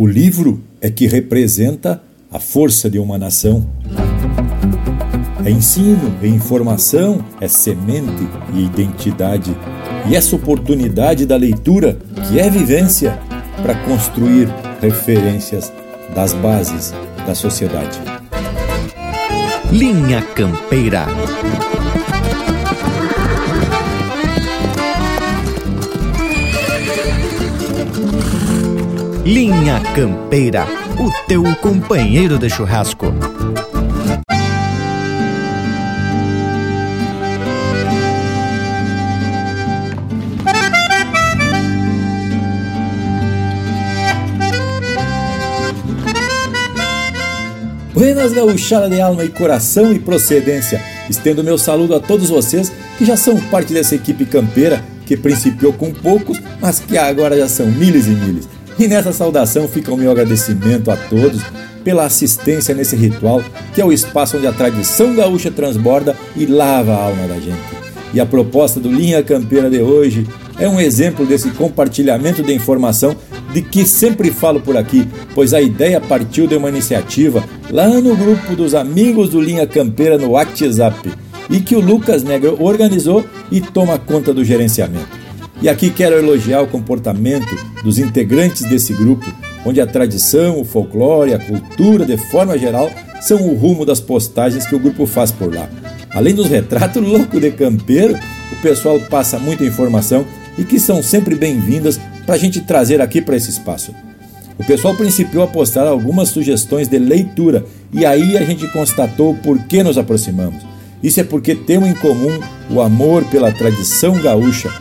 O livro é que representa a força de uma nação. É ensino, é informação, é semente e identidade. E essa oportunidade da leitura, que é vivência, para construir referências das bases da sociedade. Linha Campeira. Linha Campeira, o teu companheiro de churrasco. Buenas gauchada de alma e coração e procedência. Estendo meu saludo a todos vocês que já são parte dessa equipe campeira que principiou com poucos, mas que agora já são milhas e milhas. E nessa saudação fica o meu agradecimento a todos pela assistência nesse ritual, que é o espaço onde a tradição gaúcha transborda e lava a alma da gente. E a proposta do Linha Campeira de hoje é um exemplo desse compartilhamento de informação de que sempre falo por aqui, pois a ideia partiu de uma iniciativa lá no grupo dos amigos do Linha Campeira no WhatsApp e que o Lucas Negra organizou e toma conta do gerenciamento. E aqui quero elogiar o comportamento dos integrantes desse grupo, onde a tradição, o folclore, a cultura, de forma geral, são o rumo das postagens que o grupo faz por lá. Além dos retratos loucos de campeiro, o pessoal passa muita informação e que são sempre bem-vindas para a gente trazer aqui para esse espaço. O pessoal principiou a postar algumas sugestões de leitura e aí a gente constatou por que nos aproximamos. Isso é porque temos em comum o amor pela tradição gaúcha,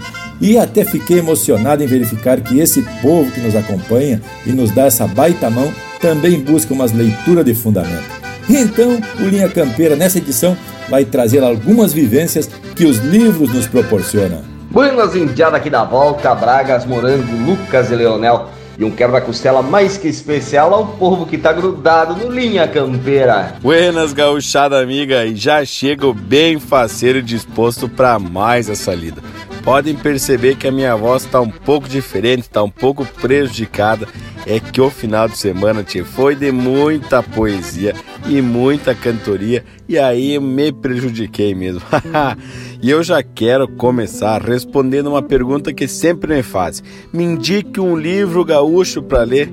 e até fiquei emocionado em verificar que esse povo que nos acompanha e nos dá essa baita mão também busca umas leituras de fundamento. Então, o Linha Campeira, nessa edição, vai trazer algumas vivências que os livros nos proporcionam. Buenas indiadas aqui da volta, Bragas, Morango, Lucas e Leonel. E um quebra-costela mais que especial ao povo que tá grudado no Linha Campeira. Buenas, gauchada amiga, e já chego bem faceiro e disposto para mais essa lida podem perceber que a minha voz está um pouco diferente, está um pouco prejudicada. É que o final de semana tia, foi de muita poesia e muita cantoria e aí me prejudiquei mesmo. e eu já quero começar respondendo uma pergunta que sempre me fazem: me indique um livro gaúcho para ler.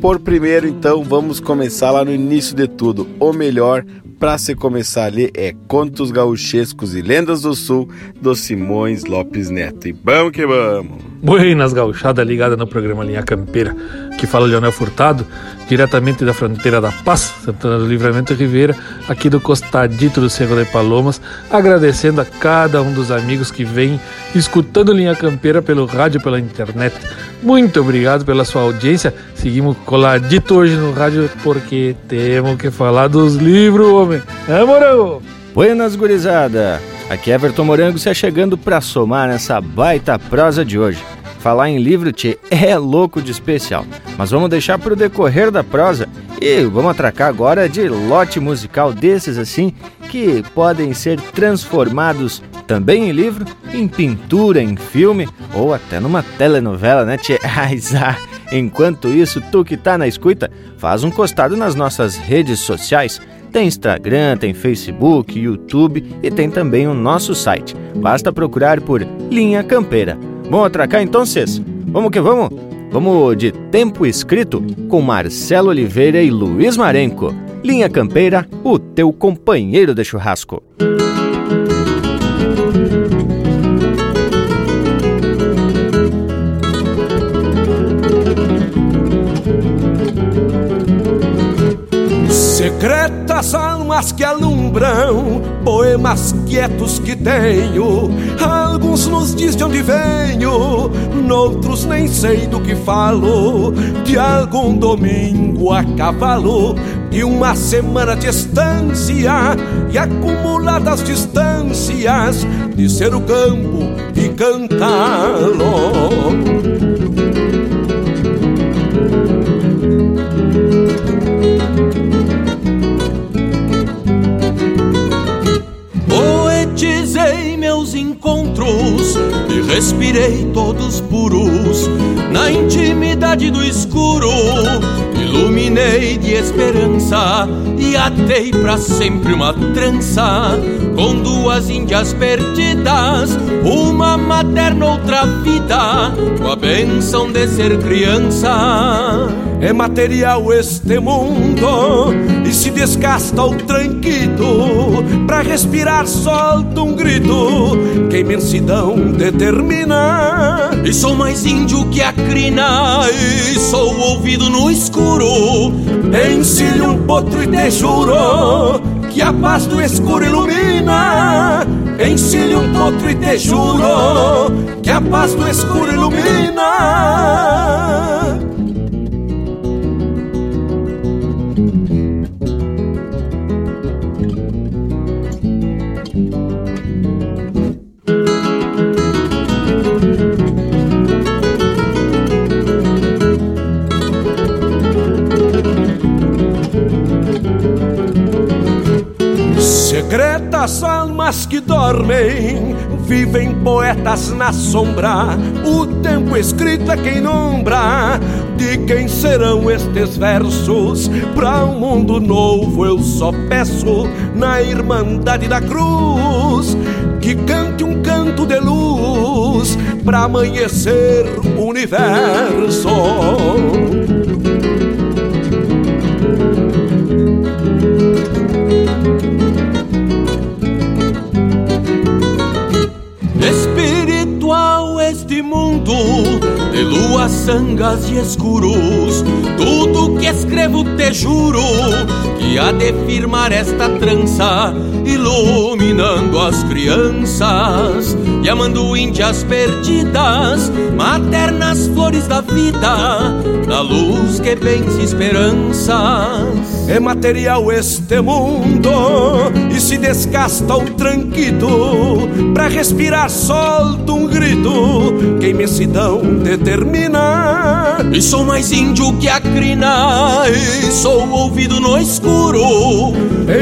Por primeiro, então, vamos começar lá no início de tudo, o melhor para se começar a ler é Contos Gauchescos e Lendas do Sul, do Simões Lopes Neto. E vamos que vamos! Buenas gauchada ligada no programa Linha Campeira, que fala Leonel Furtado, diretamente da fronteira da Paz, Santana do Livramento Ribeira, aqui do costadito do Cerro de Palomas, agradecendo a cada um dos amigos que vem escutando Linha Campeira pelo rádio, pela internet. Muito obrigado pela sua audiência. Seguimos coladito hoje no rádio porque temos que falar dos livros, homem. É, Morango? Buenas, gurizada. Aqui é Everton Morango se chegando para somar nessa baita prosa de hoje. Falar em livro, tchê, é louco de especial. Mas vamos deixar para o decorrer da prosa e vamos atracar agora de lote musical desses assim que podem ser transformados também em livro, em pintura, em filme ou até numa telenovela, né, tchê? Enquanto isso, tu que tá na escuta, faz um costado nas nossas redes sociais. Tem Instagram, tem Facebook, YouTube e tem também o nosso site. Basta procurar por Linha Campeira. Vamos atracar então? Vamos que vamos? Vamos de tempo escrito com Marcelo Oliveira e Luiz Marenco. Linha Campeira, o teu companheiro de churrasco. Secretas almas que alumbram, poemas quietos que tenho. Alguns nos diz de onde venho, noutros nem sei do que falo. De algum domingo a cavalo, de uma semana de estância e acumuladas distâncias de ser o campo e cantá-lo. E respirei todos puros na intimidade do escuro armei de esperança e atei para sempre uma trança com duas índias perdidas, uma materna, outra vida, com a benção de ser criança. É material este mundo e se desgasta o tranquito. Pra respirar, solta um grito que a imensidão determina. E sou mais índio que a crina, e sou ouvido no escuro. Encilho um potro e te juro que a paz do escuro ilumina. Encilho um potro e te juro que a paz do escuro ilumina. Secretas almas que dormem, vivem poetas na sombra. O tempo escrito é quem nombra de quem serão estes versos. Pra um mundo novo eu só peço, na Irmandade da Cruz, que cante um canto de luz pra amanhecer o universo. Sangas e escuros. Tudo que escrevo te juro que há de firmar esta trança, iluminando as crianças e amando índias perdidas, maternas flores da vida, na luz que vence esperanças. É material este mundo e se desgasta o tranquito, pra respirar solta um grito que imensidão determina. E sou mais índio que a crina, e sou ouvido no escuro.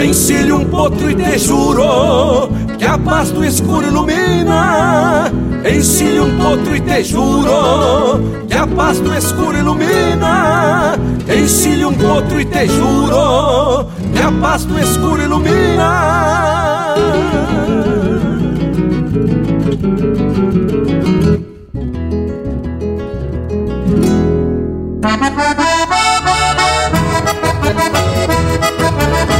Encilho um potro e te juro que a paz do escuro ilumina. Encilho um potro e te juro que a paz do escuro ilumina. Encilho um potro e te juro que a paz do escuro ilumina. Thank you.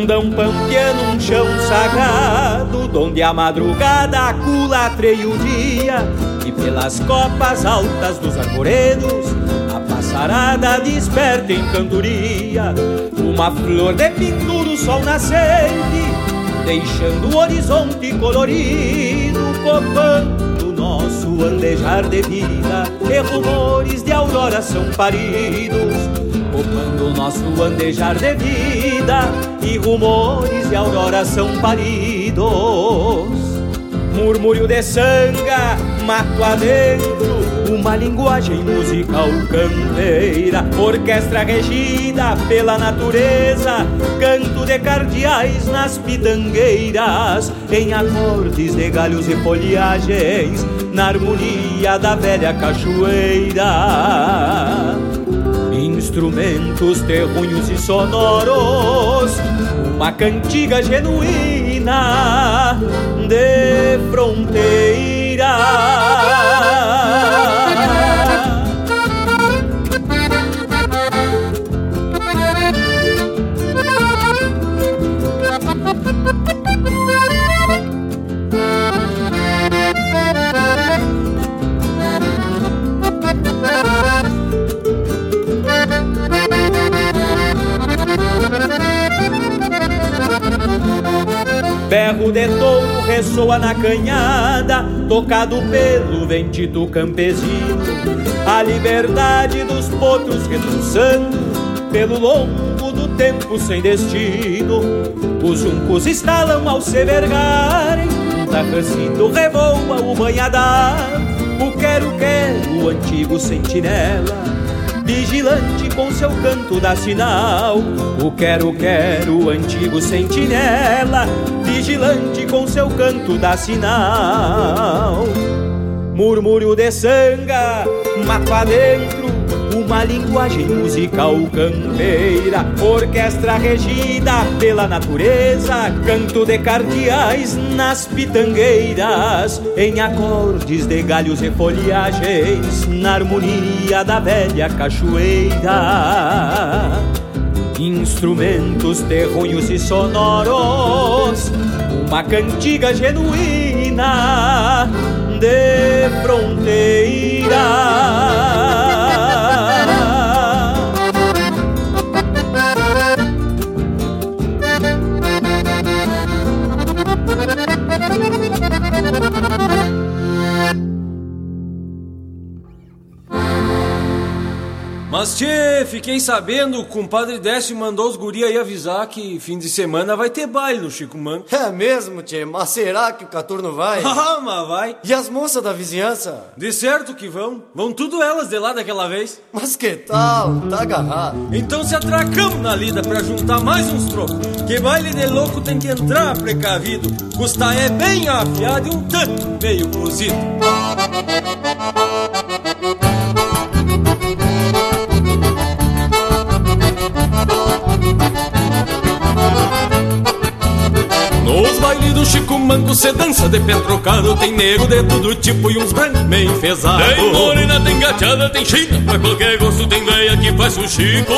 Fundão pampiano, um chão sagrado, donde a madrugada culatreia o dia, e pelas copas altas dos arvoredos, a passarada desperta em cantoria. Uma flor de pintura, o sol nascente, deixando o horizonte colorido, copando nosso andejar de vida, e rumores de aurora são paridos Ocupando o nosso andejar de vida. E rumores de aurora são paridos. Murmúrio de sanga, mato adentro. Uma linguagem musical campeira. Orquestra regida pela natureza. Canto de cardeais nas pitangueiras. Em acordes de galhos e folhagens. Na harmonia da velha cachoeira instrumentos terrunhos e sonoros, uma cantiga genuína de fronteira. Berro de touro ressoa na canhada, tocado pelo ventito campesino. A liberdade dos potros reduçando pelo longo do tempo sem destino. Os juncos estalam ao se vergarem, tarrancito revoa o banhadar. O quero-quero, o antigo sentinela vigilante com seu canto dá sinal. O quero, quero, antigo sentinela, vigilante com seu canto dá sinal. Murmúrio de sanga, mato adentro, uma linguagem musical campeira, orquestra regida pela natureza, canto de cardeais nas pitangueiras, em acordes de galhos e folhagens, na harmonia da velha cachoeira. Instrumentos terronhos e sonoros, uma cantiga genuína de fronteira. Mas tchê, fiquei sabendo, o compadre Décio mandou os guri aí avisar que fim de semana vai ter baile no Chico Mano. É mesmo, tchê, mas será que o Caturno vai? Ah, mas vai. E as moças da vizinhança? De certo que vão. Vão tudo elas de lá daquela vez. Mas que tal? Tá agarrado. Então se atracamos na lida pra juntar mais uns trocos. Que baile de louco tem que entrar precavido. Custa é bem afiado e um tanto meio cozido. Bailes do Chico Manco cê dança de pé trocado Tem nego de todo tipo e uns brancos meio enfesados Tem morena, tem gateada, tem china Pra qualquer gosto tem veia que faz o Chico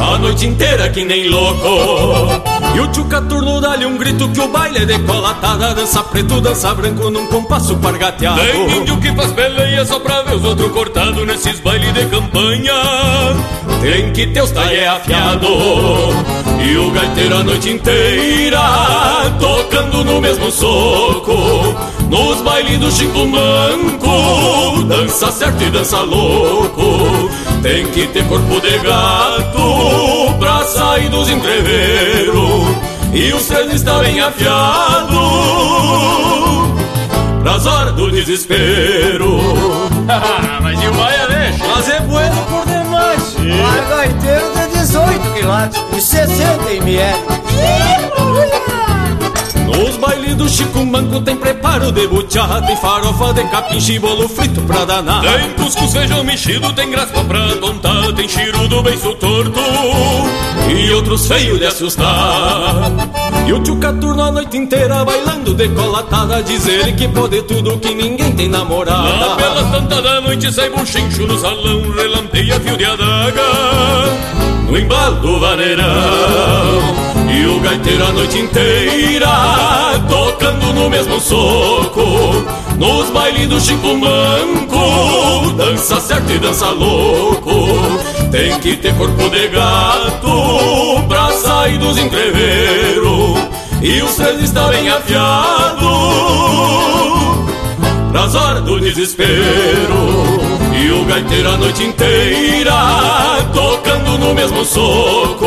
A noite inteira que nem louco E o tio Caturno dá-lhe um grito que o baile é decolatada Dança preto, dança branco num compasso pargateado Tem índio que faz peleia só pra ver os outros cortados Nesses bailes de campanha Tem que ter os taie afiado E o gaiteiro a noite inteira tocando no mesmo soco. Nos bailes do Chico Manco, dança certo e dança louco. Tem que ter corpo de gato pra sair dos entreveiros. E os três está bem afiado pras horas do desespero. Mas e o baia deixa? Mas é bueno por demais. Larga 18 quilates e 60 ml. Nos bailes do Chico Manco tem preparo de buchá Tem farofa de capim, bolo frito pra danar. Tem cuscuz, feijão mexido, tem graspa pra tontar Tem chirudo bem torto e outros feios de assustar. E o tio Caturno a noite inteira bailando decolatada Diz ele que pode tudo, que ninguém tem namorada. Lá pelas tantas da noite sai buchincho no salão Relampeia fio de adaga no embalo do vaneirão E o gaiteiro a noite inteira Tocando no mesmo soco Nos bailes do Chico Manco Dança certo e dança louco. Tem que ter corpo de gato Pra sair dos entreveiros E os três estão bem afiados Pras horas do desespero. E o gaiteiro a noite inteira Tocando no mesmo soco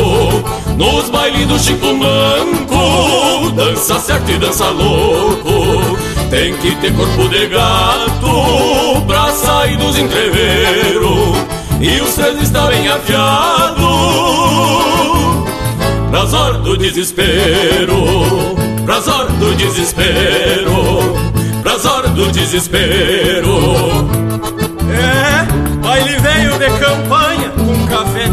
Nos bailes do Chico Manco. Dança certo e dança louco Tem que ter corpo de gato Pra sair dos entreveiros. E os três está bem afiado Pras horas do desespero Pras horas do desespero Pras horas do desespero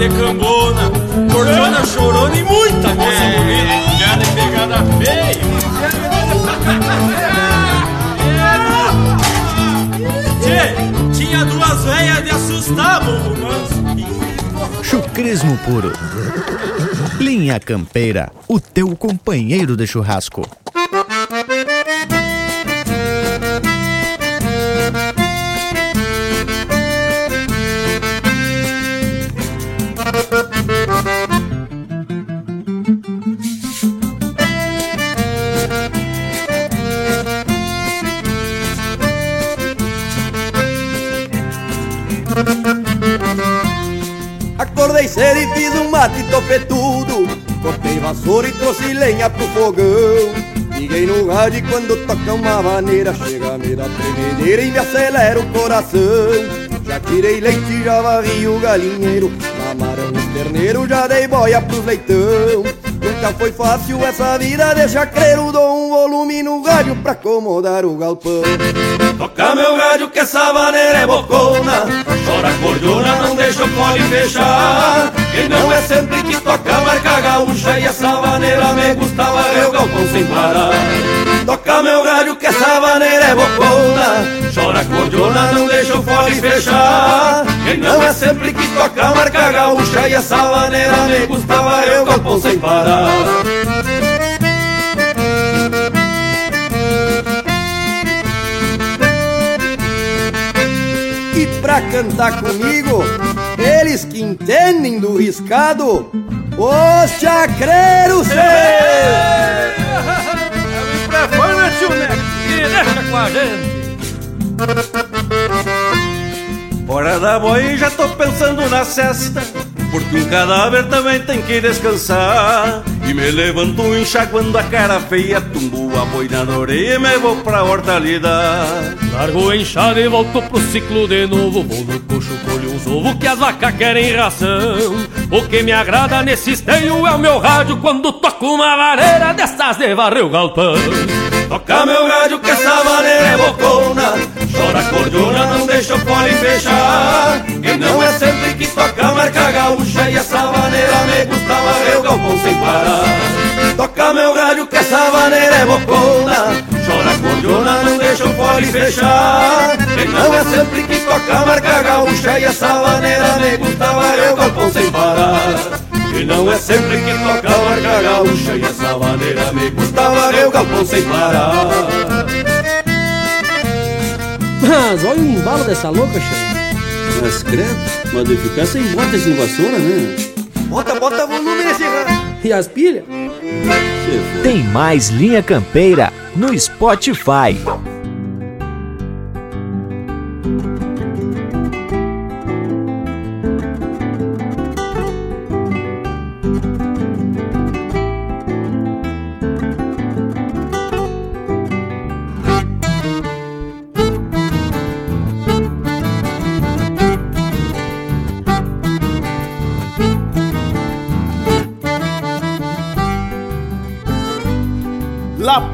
café de cambona, cordiona chorona e muita moça é. bonita, já de pegada feia. Tchê, tinha duas velhas de assustar, manso. Chucrismo puro. Linha Campeira, o teu companheiro de churrasco. Mate topetudo Cortei vassoura e trouxe lenha pro fogão. Liguei no rádio e quando toca uma maneira Chega-me da tremedeira e me acelera o coração. Já tirei leite, já varri o galinheiro. Mamaram os terneiros, já dei boia pros leitão. Nunca foi fácil essa vida de chacreiro Dou um volume no rádio pra acomodar o galpão Toca meu rádio que essa maneira é bocona Chora cordiona, não deixa o pole fechar. Quem não é sempre que toca marca gaúcha E essa maneira me gostava eu galpão sem parar Toca meu rádio que essa maneira é bocona Chora cordiona, não deixa o fole fechar. Quem não é sempre que toca marca gaúcha E essa maneira me gostava eu galpão sem parar pra cantar comigo, eles que entendem do riscado, os chacreiros. Microfone, tio Neto, e deixa com a gente. Hora da boi, já tô pensando na cesta Porque um cadáver também tem que descansar E me levanto enxaguando a cara feia Tumbo a boina na orelha e me vou pra hortalidade Largo enxada e volto pro ciclo de novo. Vou no coxo, colho uns ovos que as vacas querem ração. O que me agrada nesse esteio é o meu rádio Quando toco uma vareira dessas de varrer o galpão Toca meu rádio que essa maneira é bocona. Chora cordiona, não deixa o pole fechar E não é sempre que toca marca gaúcha E essa maneira me gostava eu galpão sem parar. Toca meu rádio que essa maneira é bocona. Chora cordiona, não deixa o pole fechar E não é sempre que toca marca gaúcha E essa maneira me gostava eu galpão sem parar e não é sempre que toca a marca gaúcha E essa maneira me gostava eu galpão sem parar Mas olha o embalo dessa louca, chefe. Mas credo, mas de ficar sem bota e sem vassoura, né? Bota, bota volume nesse E as pilhas? Tem mais Linha Campeira no Spotify.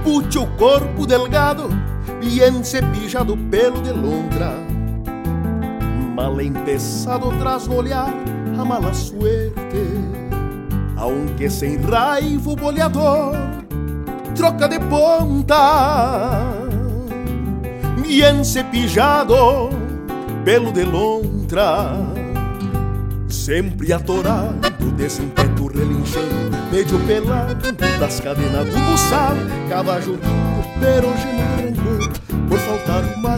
Lapute o corpo delgado, bien cepillado pelo de lontra. Mal empezado tras no olhar a mala suerte, aunque sem raiva o boleador troca de ponta. Bien cepillado pelo de lontra, sempre atorado desse impeto relinchando, meio pelado das cadenas do buçal, lindo, perogeno rancor, por faltar uma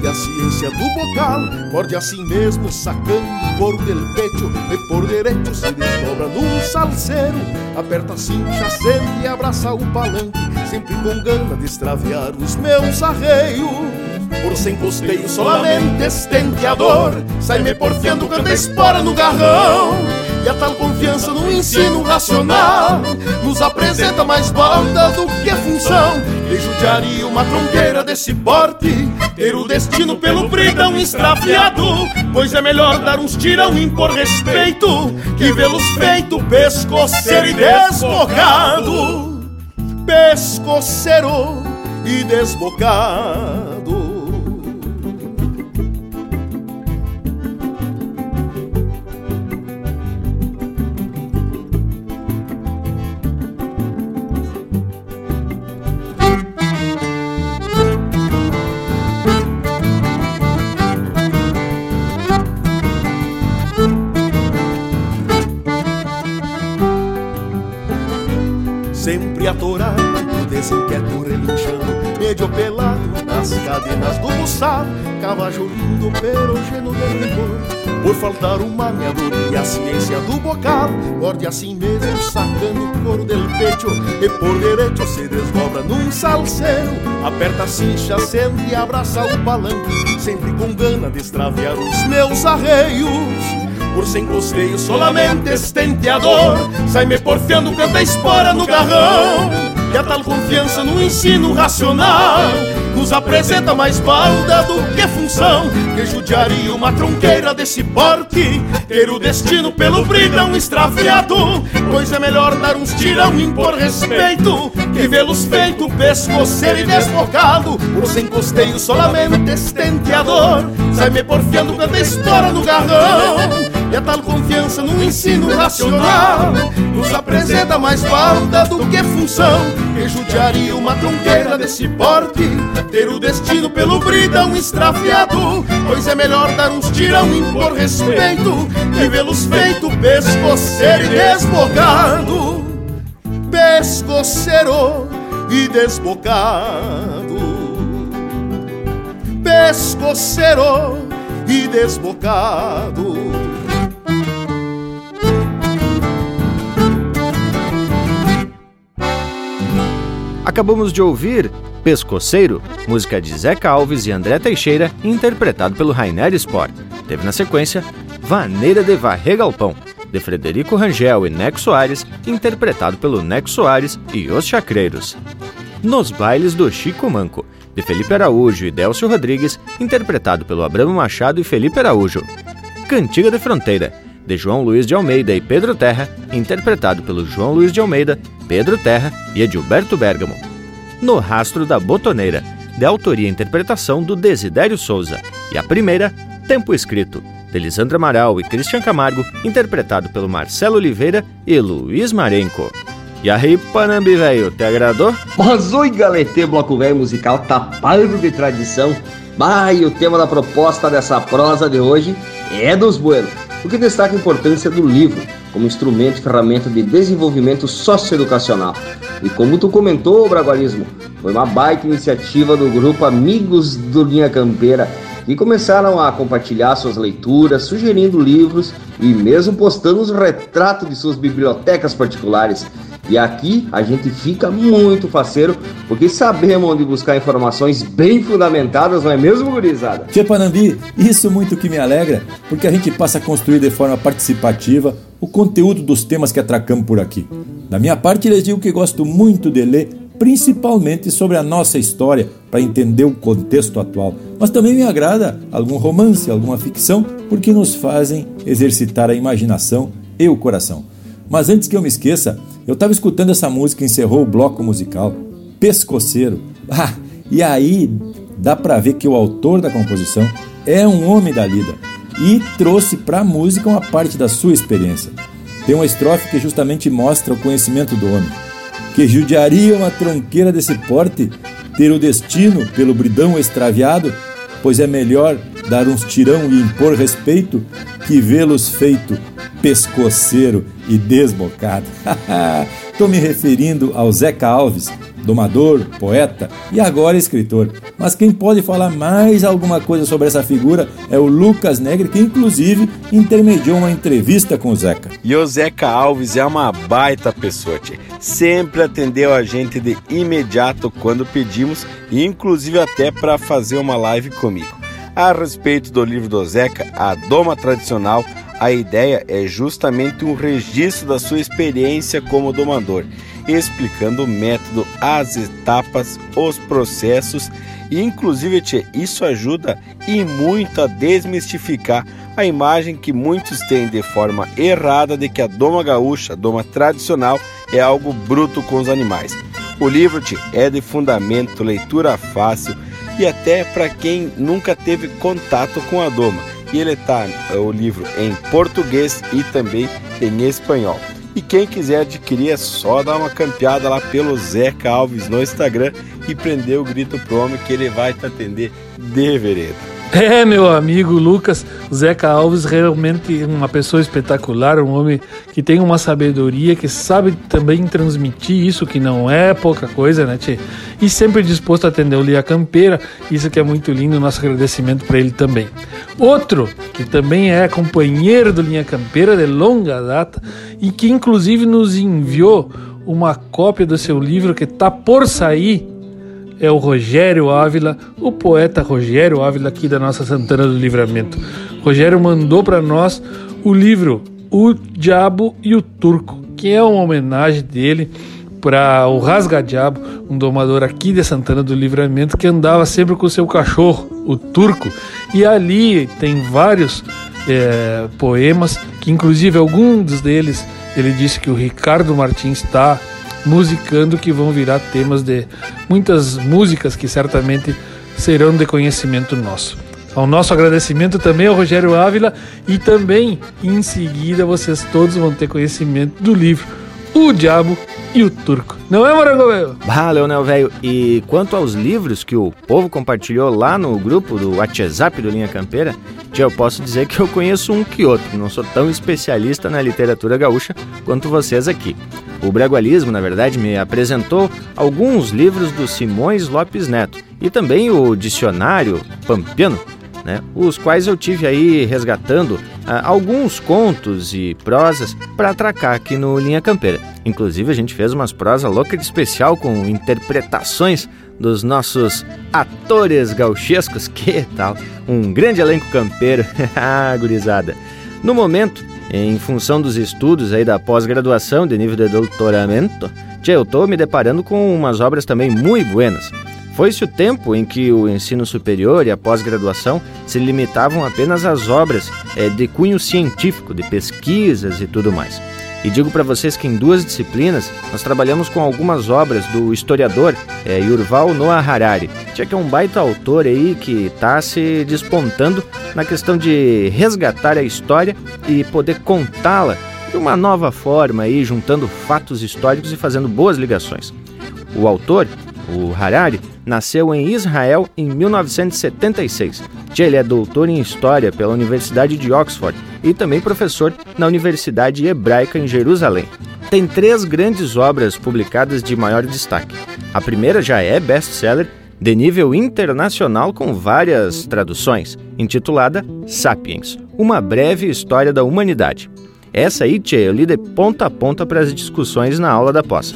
e a ciência do bocal, morde assim mesmo, sacando por del pecho, e por direito se desdobra num salseiro, aperta assim, acende e abraça o palanque, sempre com gana de extraviar os meus arreios. Por sem costeio, solamente estenteador, sai-me porfiando, canta espora no garrão. E a tal confiança no ensino racional Nos apresenta mais balda do que função. E judiaria uma tronqueira desse porte Ter o destino pelo bridão estrafiado Pois é melhor dar uns tirão por respeito Que vê-los feito pescoceiro e desbocado. Pescoceiro e desbocado cadenas do buçal, cavajo lindo, perogeno de rigor, por faltar uma meador e a ciência do bocal, morde assim mesmo, sacando o couro del pecho, e por direito se desdobra num salseiro, aperta a cincha, acende e abraça o palanque, sempre com gana de extraviar os meus arreios por sem costeio, solamente estenteador. Sai-me porfiando, canta espora no garrão. E a tal confiança no ensino racional nos apresenta mais balda do que função. Que judiaria uma tronqueira desse porte? Ter o destino pelo bridão extraviado. Pois é melhor dar uns tirão impor respeito Que vê-los feito pescoceiro e desbocado Por sem costeio solamente estenteador Sai-me porfiando canta espora no garrão e a tal confiança no ensino racional Nos apresenta mais balda do que função. Que judiaria uma tronqueira desse porte Ter o destino pelo bridão estrafiado Pois é melhor dar uns tirão e impor respeito Que vê-los feito pescoceiro e desbocado. Pescoceiro e desbocado. Pescoceiro e desbocado Acabamos de ouvir Pescoceiro, música de Zeca Alves e André Teixeira, interpretado pelo Rainer Sport. Teve na sequência Vaneira de Varrer Galpão, de Frederico Rangel e Neco Soares, interpretado pelo Neco Soares e Os Chacreiros. Nos Bailes do Chico Manco, de Felipe Araújo e Delcio Rodrigues, interpretado pelo Abramo Machado e Felipe Araújo. Cantiga de Fronteira, de João Luiz de Almeida e Pedro Terra, interpretado pelo João Luiz de Almeida Pedro Terra e Edilberto Bergamo. No Rastro da Botoneira, de autoria e interpretação do Desidério Souza. E a primeira, Tempo Escrito, de Lisandra Amaral e Christian Camargo, interpretado pelo Marcelo Oliveira e Luiz Marenco. E aí, Panambi, velho, te agradou? Mas oi, galetê, bloco velho musical tapado de tradição. Bah, e o tema da proposta dessa prosa de hoje é dos buenos, o que destaca a importância do livro, como instrumento e ferramenta de desenvolvimento socioeducacional. E como tu comentou, Braguarismo, foi uma baita iniciativa do grupo Amigos do Linha Campeira, que começaram a compartilhar suas leituras, sugerindo livros e mesmo postando os retratos de suas bibliotecas particulares. E aqui a gente fica muito faceiro, porque sabemos onde buscar informações bem fundamentadas, não é mesmo, gurizada? Tchê Panambi, isso muito que me alegra, porque a gente passa a construir de forma participativa o conteúdo dos temas que atracamos por aqui. Da minha parte, lhes digo que gosto muito de ler, principalmente sobre a nossa história, para entender o contexto atual. Mas também me agrada algum romance, alguma ficção, porque nos fazem exercitar a imaginação e o coração. Mas antes que eu me esqueça, eu estava escutando essa música, encerrou o bloco musical. pescoceiro. Ah, e aí dá para ver que o autor da composição é um homem da lida e trouxe para a música uma parte da sua experiência. Tem uma estrofe que justamente mostra o conhecimento do homem. Que judiaria uma tronqueira desse porte ter o destino pelo bridão extraviado, pois é melhor dar uns tirão e impor respeito que vê-los feito pescoceiro e desbocado. Estou me referindo ao Zeca Alves, domador, poeta e agora escritor. Mas quem pode falar mais alguma coisa sobre essa figura é o Lucas Negre, que inclusive intermediou uma entrevista com o Zeca. E o Zeca Alves é uma baita pessoa, tchê. sempre atendeu a gente de imediato quando pedimos, inclusive até para fazer uma live comigo. A respeito do livro do Zeca, A Doma Tradicional, a ideia é justamente um registro da sua experiência como domador explicando o método, as etapas, os processos e inclusive tchê, isso ajuda e muito a desmistificar a imagem que muitos têm de forma errada de que a doma gaúcha, a doma tradicional, é algo bruto com os animais. O livro tchê, é de fundamento, leitura fácil e até para quem nunca teve contato com a doma. E ele está o livro em português e também em espanhol. E quem quiser adquirir é só dar uma campeada lá pelo Zeca Alves no Instagram e prender o grito pro homem que ele vai te atender de vereda. É, meu amigo Lucas, Zeca Alves realmente uma pessoa espetacular, um homem que tem uma sabedoria, que sabe também transmitir isso, que não é pouca coisa, né, tchê? E sempre disposto a atender o Lia Campeira, isso que é muito lindo, nosso agradecimento para ele também. Outro, que também é companheiro do Linha Campeira de longa data e que inclusive nos enviou uma cópia do seu livro que está por sair é o Rogério Ávila, o poeta Rogério Ávila aqui da nossa Santana do Livramento. Rogério mandou para nós o livro O Diabo e o Turco, que é uma homenagem dele para o Rasga Diabo, um domador aqui de Santana do Livramento que andava sempre com seu cachorro, o Turco. E ali tem vários é, poemas, que inclusive alguns deles ele disse que o Ricardo Martins está musicando que vão virar temas de muitas músicas que certamente serão de conhecimento nosso. Ao nosso agradecimento também ao Rogério Ávila e também em seguida vocês todos vão ter conhecimento do livro O Diabo e o Turco. Não é, Morango Velho? Valeu, Leonel Velho. E quanto aos livros que o povo compartilhou lá no grupo do WhatsApp do Linha Campeira, eu posso dizer que eu conheço um que outro. Não sou tão especialista na literatura gaúcha quanto vocês aqui. O Bragualismo, na verdade, me apresentou alguns livros do Simões Lopes Neto e também o Dicionário Pampiano, né, os quais eu tive aí resgatando ah, alguns contos e prosas para atracar aqui no Linha Campeira. Inclusive, a gente fez umas prosas loucas de especial com interpretações dos nossos atores gauchescos, que tal? Um grande elenco campeiro, ah, gurizada. No momento, em função dos estudos aí da pós-graduação de nível de doutoramento, eu estou me deparando com umas obras também muito buenas. Foi-se o tempo em que o ensino superior e a pós-graduação se limitavam apenas às obras é, de cunho científico, de pesquisas e tudo mais. E digo para vocês que em duas disciplinas nós trabalhamos com algumas obras do historiador é, Yurval Noah Harari, que é um baita autor aí que está se despontando na questão de resgatar a história e poder contá-la de uma nova forma aí, juntando fatos históricos e fazendo boas ligações. O autor, o Harari, nasceu em Israel em 1976. Ele é doutor em História pela Universidade de Oxford e também professor na Universidade Hebraica em Jerusalém. Tem três grandes obras publicadas de maior destaque. A primeira já é best-seller de nível internacional com várias traduções, intitulada Sapiens, uma breve história da humanidade. Essa aí, tchê, eu li de ponta a ponta para as discussões na aula da pós.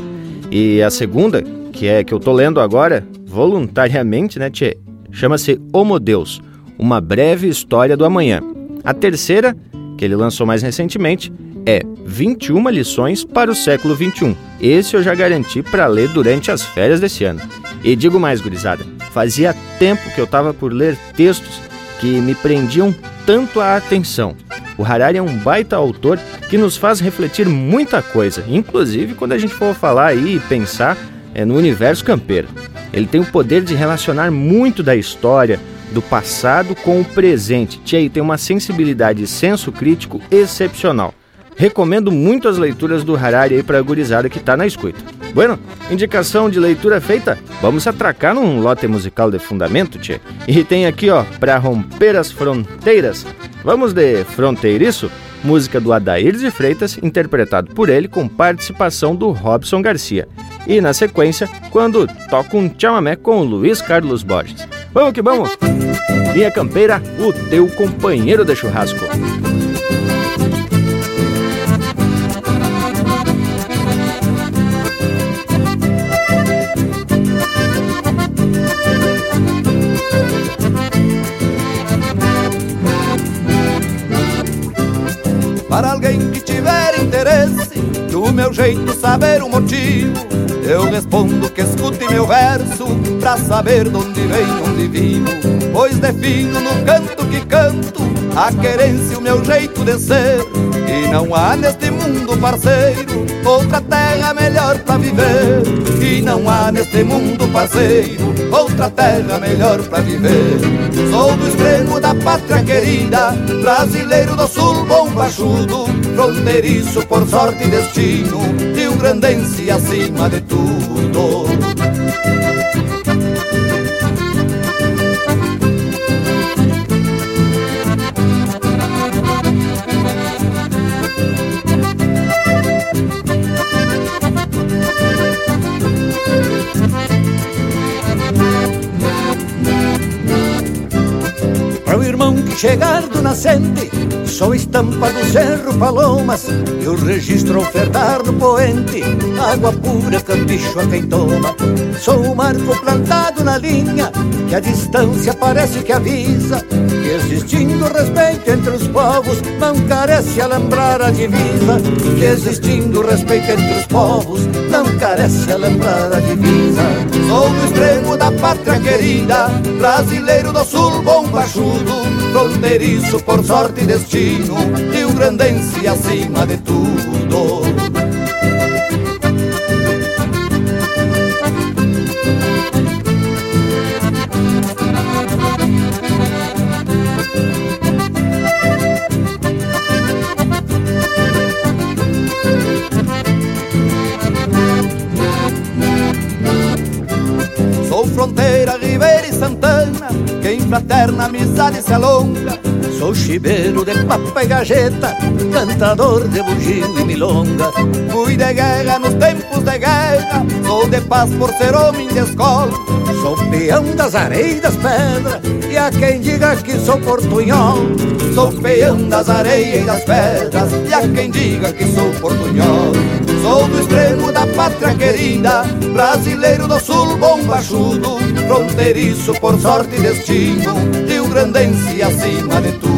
E a segunda, que é que eu tô lendo agora, voluntariamente, né, tchê, chama-se Homo Deus, uma breve história do amanhã. A terceira, que ele lançou mais recentemente, é 21 lições para o século 21. Esse eu já garanti para ler durante as férias desse ano. E digo mais, gurizada, fazia tempo que eu estava por ler textos que me prendiam tanto a atenção. O Harari é um baita autor que nos faz refletir muita coisa, inclusive quando a gente for falar aí e pensar é no universo campeiro. Ele tem o poder de relacionar muito da história, do passado com o presente. Tia, tem uma sensibilidade e senso crítico excepcional. Recomendo muito as leituras do Harari aí para a gurizada que está na escuta. Bueno, indicação de leitura feita? Vamos atracar num lote musical de fundamento, tchê. E tem aqui, ó, para romper as fronteiras. Vamos de fronteiriço? Música do Adair de Freitas, interpretado por ele com participação do Robson Garcia. E na sequência, quando toca um chamamé com o Luiz Carlos Borges. Vamos que vamos! Linha Campeira, o teu companheiro de churrasco. Para alguém que tiver interesse no meu jeito saber o motivo, eu respondo que escute meu verso pra saber de onde vem, onde vivo. Pois defino no canto que canto a querência, o meu jeito de ser. E não há neste mundo, parceiro, outra terra melhor pra viver. E não há neste mundo, parceiro, outra terra melhor pra viver. Sou do extremo da pátria querida, brasileiro do sul, bom baixudo, fronteiriço por sorte e destino, Rio Grandense acima de tudo. Chegar do nascente Sou estampa do Cerro Palomas E o registro ofertar do poente. Água pura, cambicho a quem toma. Sou o marco plantado na linha Que a distância parece que avisa. Que existindo respeito entre os povos Não carece a lembrar a divisa. Que existindo respeito entre os povos Não carece a lembrar a divisa. Sou do extremo da pátria querida Brasileiro do sul, bom baixudo Fronteiriço por sorte e destino Rio Grandense acima de tudo fraterna amizade se alonga. Sou chibeiro de papa e gajeta Cantador de bugio e milonga. Fui de guerra nos tempos de guerra Sou de paz por ser homem de escola. Sou peão das areias e das pedras E a quem diga que sou portunhol. Sou peão das areias e das pedras E a quem diga que sou portunhol. Sou do extremo da pátria querida Brasileiro do sul, bom baixudo Fronteiriço por sorte e destino Rio Grandense acima de tudo.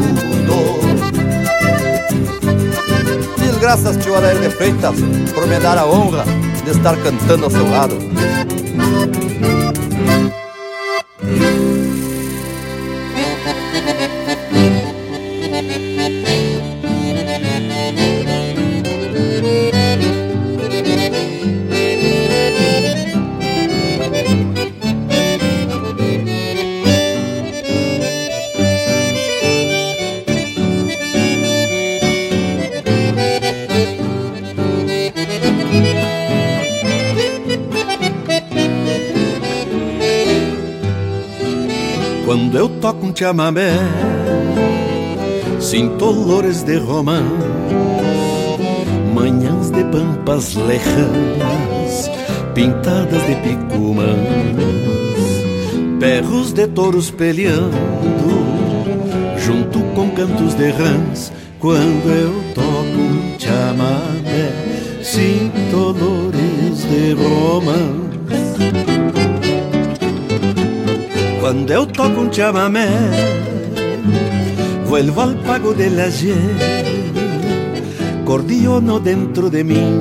Mil graças, tio Adair de Freitas Por me dar a honra de estar cantando ao seu lado chamamé Sinto olores de romã Manhãs de pampas lejanas Pintadas de picumãs Berros de touros peleando Junto com cantos de rãs Quando eu toco um chamamé Sinto olores de romance Cuando eu toco un chamamé, vuelvo al pago del ayer, cordiono dentro de mim,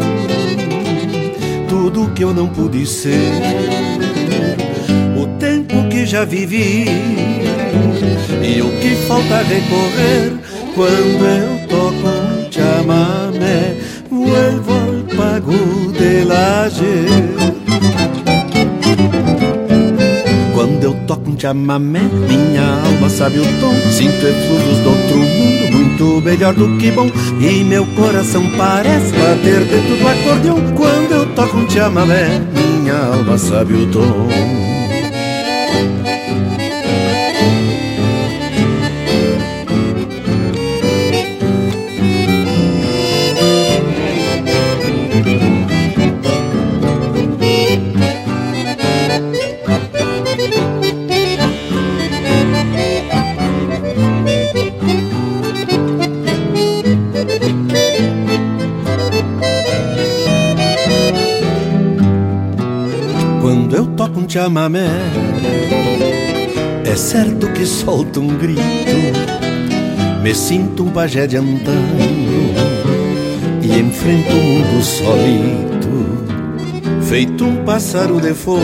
tudo que eu não pude ser, o tempo que já vivi e o que falta recorrer. Quando eu toco um chamamé, vuelvo al pago del ayer. Chamamé, minha alma sabe o tom. Sinto efluvos do outro mundo, muito melhor do que bom. E meu coração parece bater dentro do acordeão. Quando eu toco um chamamé, minha alma sabe o tom. Chamamé, é certo que solto um grito. Me sinto um pajé de e enfrento o mundo solito, feito um pássaro de fogo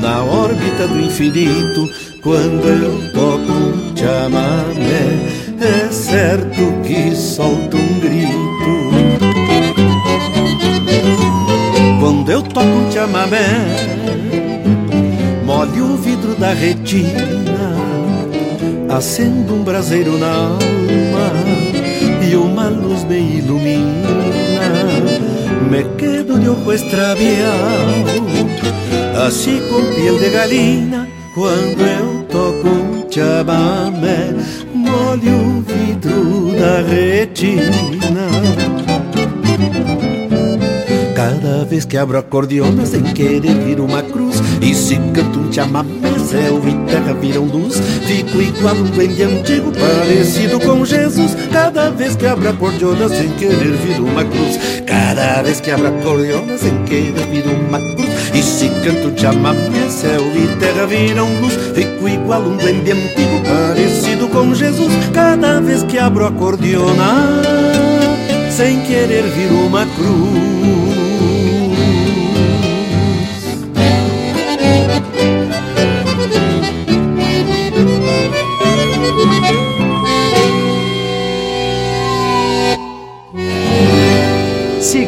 na órbita do infinito. Quando eu toco um chamamé, é certo que solto um grito. Chamamé, molho o vidro da retina, acendo um braseiro na alma e uma luz me ilumina. Me quedo de ojo extraviado, assim com piel de galina. Quando eu toco um chamamé, molho o vidro da retina. Vez que abro acordeona sem querer vir uma cruz. E se canto um chamamé, céu e terra viram luz. Fico igual um duende antigo parecido com Jesus. Cada vez que abro acordeona sem querer vir uma cruz. Cada vez que abro acordeona sem querer vir uma cruz. E se canto um chamamé, céu e terra viram luz. Fico igual um duende antigo parecido com Jesus. Cada vez que abro acordeona sem querer vir uma cruz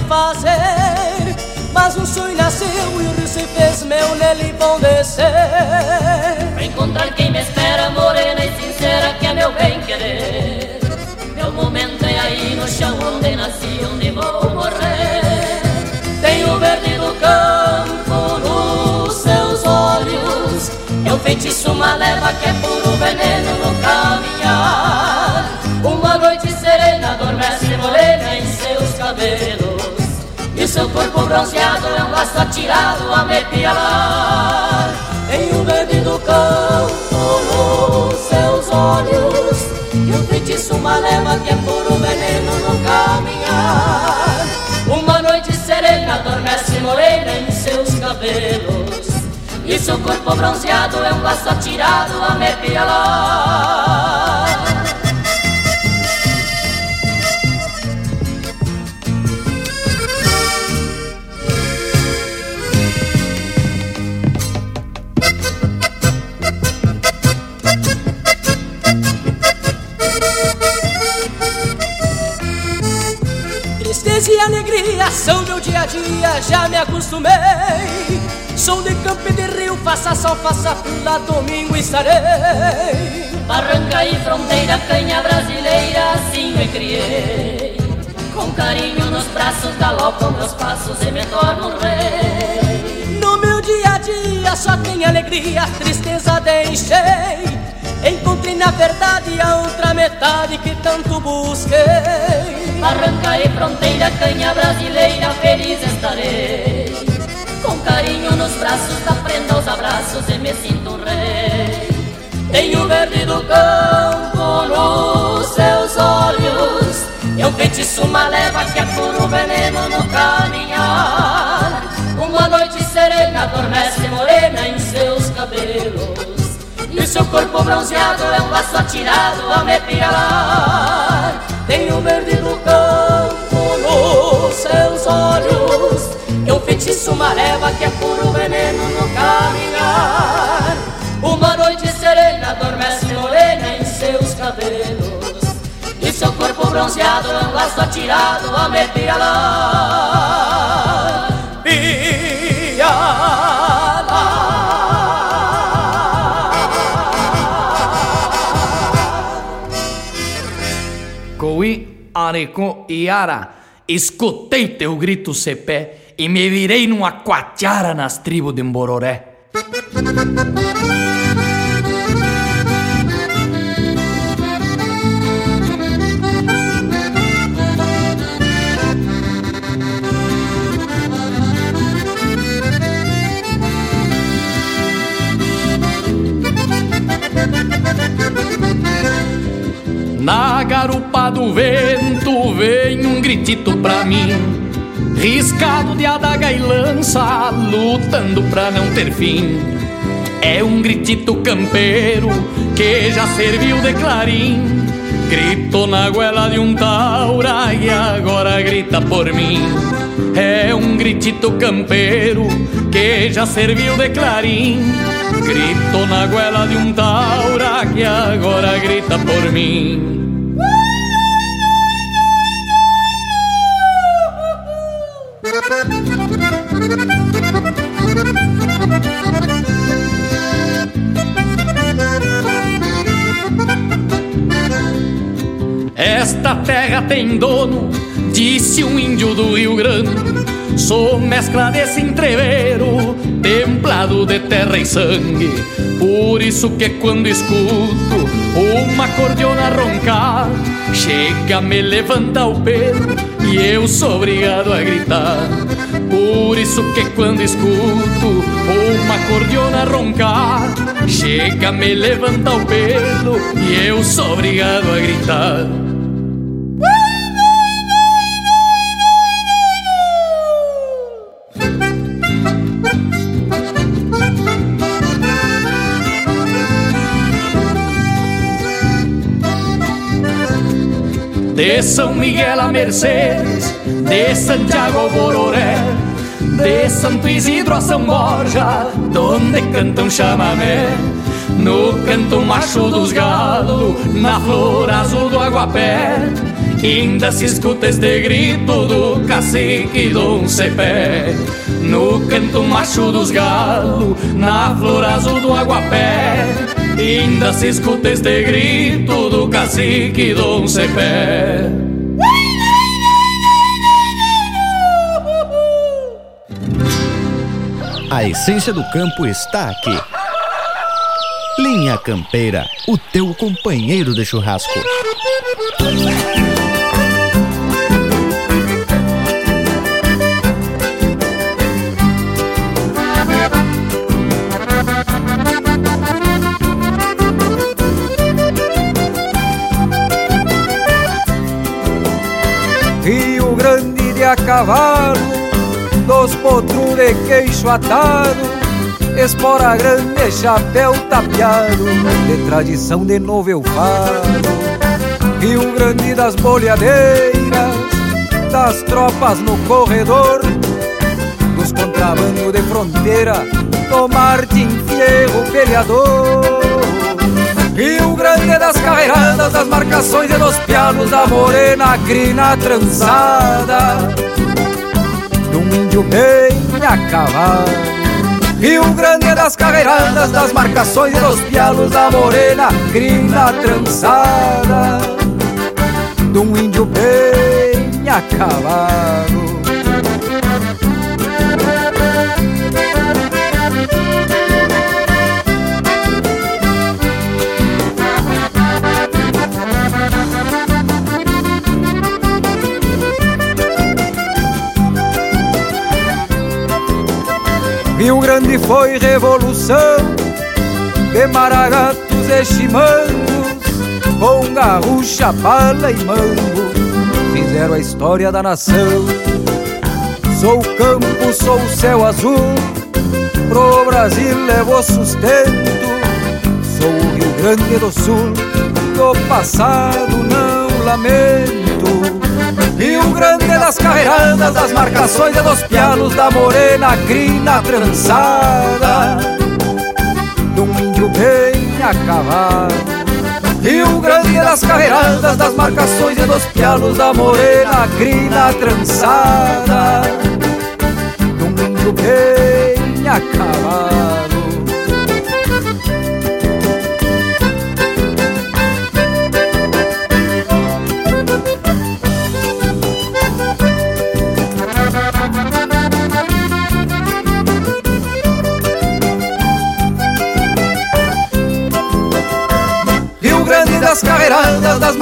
Fazer Mas um sonho nasceu e o rio se fez meu, nele vão descer. Pra encontrar quem me espera, morena e sincera, que é meu bem querer. Meu momento é aí no chão onde nasci, onde vou morrer. Tem o verde do campo nos seus olhos É o feitiço, uma leva que é puro veneno seu corpo bronzeado é um laço atirado a me pialar Tem o verde do campo nos seus olhos E um feitiço, uma leva que é puro veneno no caminhar. Uma noite serena, adormece morena em seus cabelos E seu corpo bronzeado é um laço atirado a me pialar já me acostumei. Sou de campo e de rio, faça sol, faça frio, lá domingo estarei Barranca e fronteira, canha brasileira, assim me criei. Com carinho nos braços, galopam meus passos e me torno rei. No meu dia a dia só tem alegria, tristeza deixei Encontrei na verdade a outra metade que tanto busquei Barranca e fronteira, canha brasileira, feliz estarei Com carinho nos braços, da prenda aos abraços e me sinto um rei. Tenho verde do campo nos seus olhos, é um feitiço, uma leva que apura o veneno no caminhar. Uma noite serena adormece seu corpo bronzeado é um laço atirado a me pialar. Tenho verde do campo nos seus olhos, é um feitiço, uma leva que apura o veneno no caminhar. Uma noite serena adormece morena em seus cabelos E seu corpo bronzeado é um laço atirado a me pialar Arecô e Ara, escutei teu grito cepé e me virei numa quatiara nas tribos de Mbororé. Na garupa do vento vem um gritito pra mim. Riscado de adaga e lança, lutando pra não ter fim. É um gritito campeiro que já serviu de clarim. Gritou na goela de um taura e agora grita por mim. É um gritito campeiro que já serviu de clarim. Grito na goela de um taura que agora grita por mim. Esta terra tem dono, disse um índio do Rio Grande. Sou mescla desse entreveiro, templado de terra e sangue. Por isso que quando escuto uma cordiona roncar, chega, me levanta o pelo e eu sou obrigado a gritar. Por isso que quando escuto uma cordiona roncar, chega, me levanta o pelo e eu sou obrigado a gritar. De São Miguel a Mercedes, de Santiago Bororé, de Santo Isidro a São Borja, donde cantam chamamé. No canto macho dos galos, na flor azul do aguapé, ainda se escuta este grito do cacique Dom Cepé. No canto macho dos galos, na flor azul do aguapé, ainda se escuta este grito do cacique Dom Cepé. A essência do campo está aqui. Linha Campeira, o teu companheiro de churrasco. A cavalo, dos potros de queixo atado, espora grande, chapéu tapeado, de tradição de novo eu falo. Rio Grande das boleadeiras, das tropas no corredor, dos contrabando de fronteira, do Martin Fierro peleador. Rio Grande das carreiradas, das marcações e dos pianos da morena crina trançada De um índio bem a cavalo Rio Grande das carreiradas, das marcações e dos pianos da morena crina trançada De um índio bem a cavalo Rio Grande foi revolução de maragatos e chimangos, com garrucha, pala e mango, fizeram a história da nação. Sou o campo, sou o céu azul, pro Brasil levou sustento. Sou o Rio Grande do Sul, do passado não lamento. Rio Grande das carreiradas, das marcações e dos pianos da morena crina trançada, um índio bem a cavalo. Rio Grande das carreiradas, das marcações e dos pianos da morena crina trançada, um índio bem a cavalo.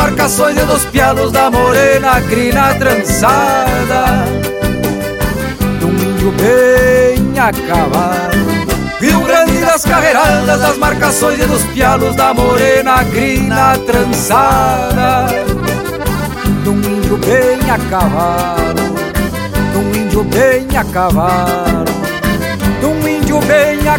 Marcações e dos pialos da morena crina trançada. De um índio bem a cavalo Rio Grande das carreiradas, das marcações e dos pialos da morena crina trançada. De um índio bem a cavalo De um índio bem a cavalo De um índio bem a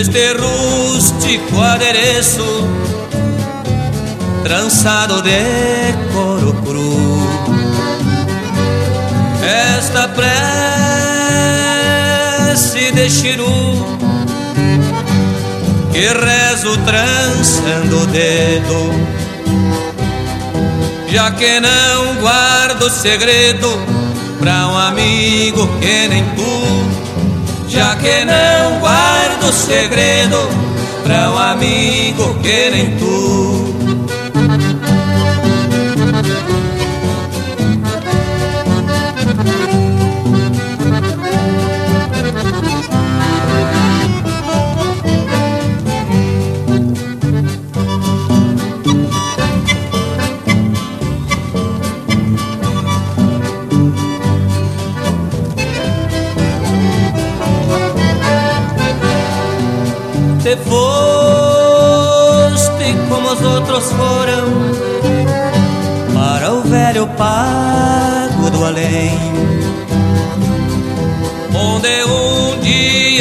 Este rústico adereço trançado de couro cru. Esta prece de chiru que rezo trançando o dedo, já que não guardo segredo pra um amigo que nem tu, já que não guardo segredo pra um amigo que nem tu.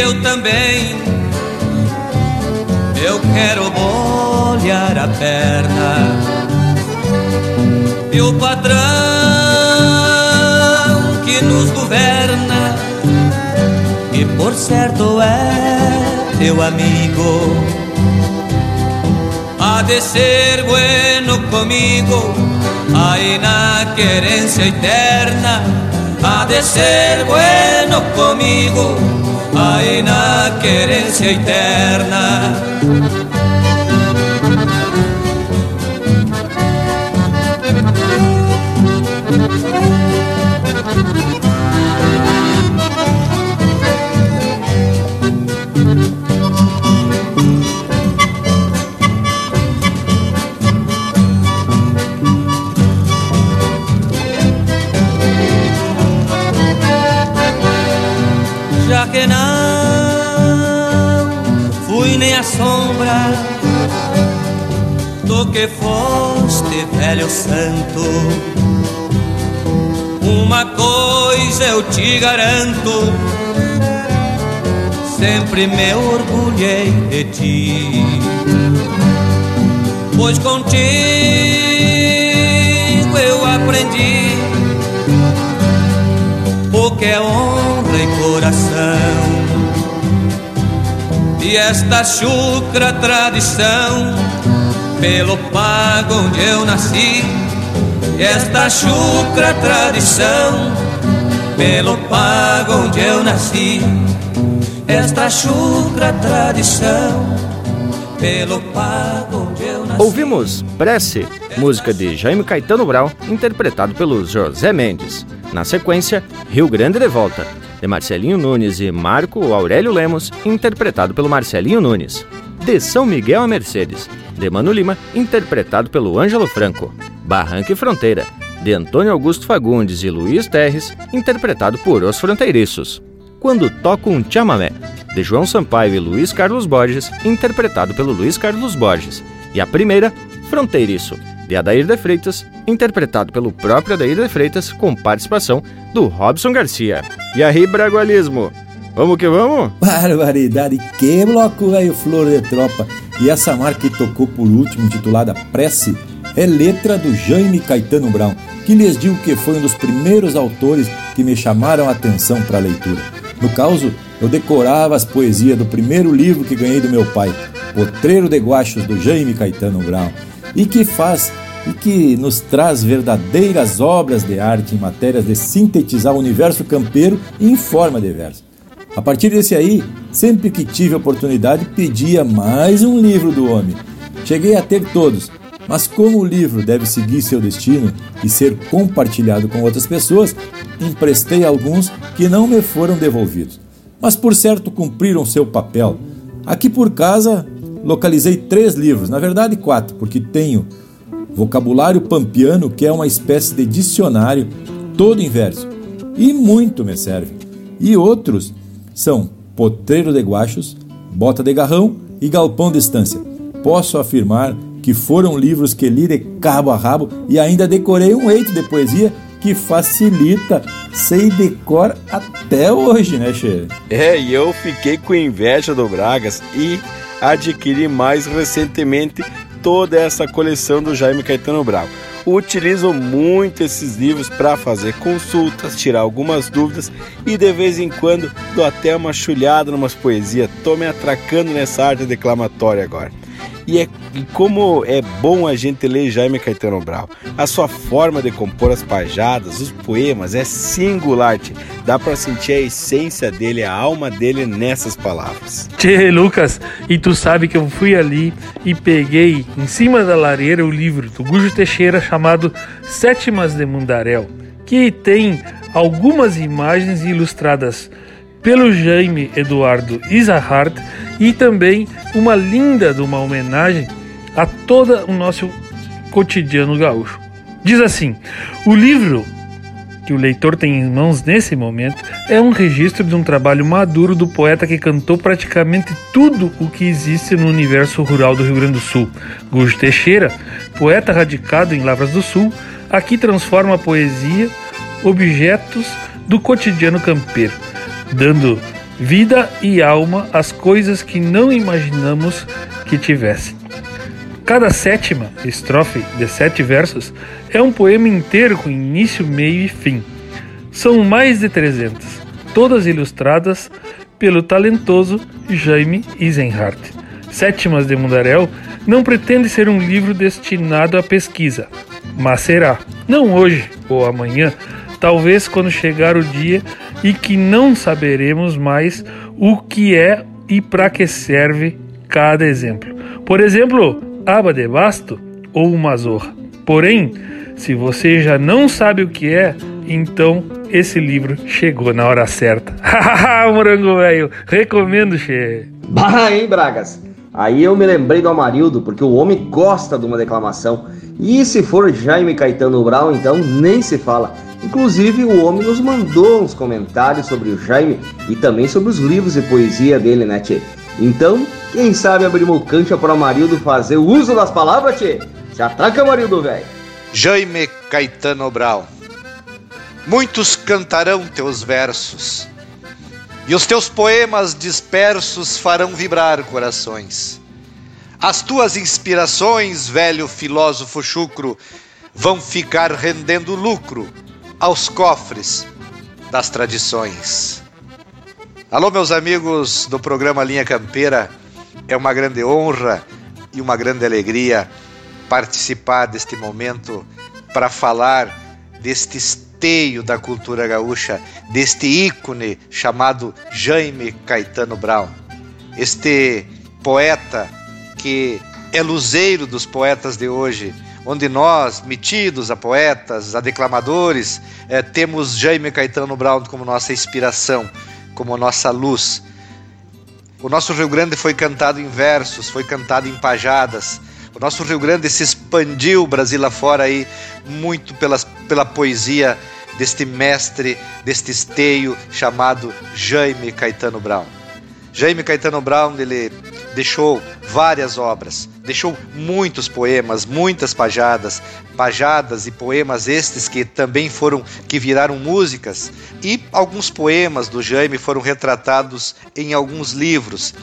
Eu também eu quero molhar a perna e o patrão que nos governa e por certo é teu amigo. Há de ser bueno comigo, aí na querência eterna. Há de ser bueno comigo, aí na querência eterna. Já que não fui nem a sombra Tu que foste velho santo, uma coisa eu te garanto, sempre me orgulhei de ti, pois contigo eu aprendi é honra e coração. E esta chucra tradição, pelo pago onde eu nasci, e esta chucra tradição, pelo pago onde eu nasci, esta chucra tradição, pelo pago onde eu nasci. Ouvimos Prece, música de Jaime Caetano Brau, interpretado pelo José Mendes. Na sequência, Rio Grande de Volta, de Marcelinho Nunes e Marco Aurélio Lemos, interpretado pelo Marcelinho Nunes. De São Miguel a Mercedes, de Mano Lima, interpretado pelo Ângelo Franco. Barranca e Fronteira, de Antônio Augusto Fagundes e Luiz Terres, interpretado por Os Fronteiriços. Quando Toco um Chamamé, de João Sampaio e Luiz Carlos Borges, interpretado pelo Luiz Carlos Borges. E a primeira, Fronteiriço, de Adair de Freitas, interpretado pelo próprio Adair de Freitas, com participação do Robson Garcia. E aí, Bragualismo? Vamos que vamos? Barbaridade, que bloco velho flor de tropa. E essa marca que tocou por último, intitulada Prece, é letra do Jaime Caetano Brown, que lhes digo que foi um dos primeiros autores que me chamaram a atenção para a leitura. No caso, eu decorava as poesias do primeiro livro que ganhei do meu pai, Potreiro de Guachos, do Jaime Caetano Brown, e que faz e que nos traz verdadeiras obras de arte em matérias de sintetizar o universo campeiro em forma de verso. A partir desse aí, sempre que tive oportunidade, pedia mais um livro do homem. Cheguei a ter todos, mas como o livro deve seguir seu destino e ser compartilhado com outras pessoas, emprestei alguns que não me foram devolvidos. Mas por certo cumpriram seu papel. Aqui por casa localizei três livros, na verdade quatro, porque tenho Vocabulário Pampiano, que é uma espécie de dicionário todo em verso, e muito me serve. E outros são Potreiro de Guachos, Bota de Garrão e Galpão de Estância. Posso afirmar que foram livros que li de cabo a rabo e ainda decorei um eito de poesia que facilita, sei decor até hoje, né, Che? É, e eu fiquei com inveja do Bragas e adquiri mais recentemente toda essa coleção do Jaime Caetano Bravo. Utilizo muito esses livros para fazer consultas, tirar algumas dúvidas e de vez em quando dou até uma chulhada numas poesias. Tô me atracando nessa arte declamatória agora. E, é, e como é bom a gente ler Jaime Caetano Brau. A sua forma de compor as pajadas, os poemas é singular. Tchê. Dá para sentir a essência dele, a alma dele nessas palavras. Tchê, Lucas, e tu sabe que eu fui ali e peguei em cima da lareira o livro do Gujo Teixeira chamado Sétimas de Mundaréu, que tem algumas imagens ilustradas pelo Jaime Eduardo Isahart e também uma linda de uma homenagem a todo o nosso cotidiano gaúcho. Diz assim: o livro que o leitor tem em mãos nesse momento é um registro de um trabalho maduro do poeta que cantou praticamente tudo o que existe no universo rural do Rio Grande do Sul. Gujo Teixeira, poeta radicado em Lavras do Sul, aqui transforma a poesia objetos do cotidiano campeiro, dando vida e alma às coisas que não imaginamos que tivessem. Cada sétima estrofe de sete versos é um poema inteiro com início, meio e fim. São mais de 300, todas ilustradas pelo talentoso Jaime Isenhardt. Sétimas de Mundaréu não pretende ser um livro destinado à pesquisa, mas será, não hoje ou amanhã, talvez quando chegar o dia e que não saberemos mais o que é e para que serve cada exemplo. Por exemplo, aba de basto ou uma zorra. Porém, se você já não sabe o que é, então esse livro chegou na hora certa. Hahaha, morango velho, recomendo, che. Bah, hein, Bragas? Aí eu me lembrei do Amarildo, porque o homem gosta de uma declamação. E se for Jaime Caetano Brown, então nem se fala. Inclusive, o homem nos mandou uns comentários sobre o Jaime e também sobre os livros de poesia dele, né, tchê? Então, Quem sabe abrimos cancha para o Marildo fazer o uso das palavras, tchê? Se atraca, Marildo, velho. Jaime Caetano Brown. Muitos cantarão teus versos, e os teus poemas dispersos farão vibrar corações. As tuas inspirações, velho filósofo chucro, vão ficar rendendo lucro aos cofres das tradições. Alô, meus amigos do programa Linha Campeira, é uma grande honra e uma grande alegria participar deste momento para falar deste esteio da cultura gaúcha, deste ícone chamado Jaime Caetano Brown. Este poeta que é luzeiro dos poetas de hoje, onde nós, metidos a poetas, a declamadores, eh, temos Jaime Caetano Brown como nossa inspiração, como nossa luz. O nosso Rio Grande foi cantado em versos, foi cantado em pajadas. O nosso Rio Grande se expandiu Brasil afora aí muito pela poesia deste mestre, deste esteio chamado Jaime Caetano Brown. Jaime Caetano Brown, ele deixou várias obras, deixou muitos poemas, muitas pajadas, pajadas e poemas estes que também foram que viraram músicas e alguns poemas do Jaime foram retratados em alguns livros,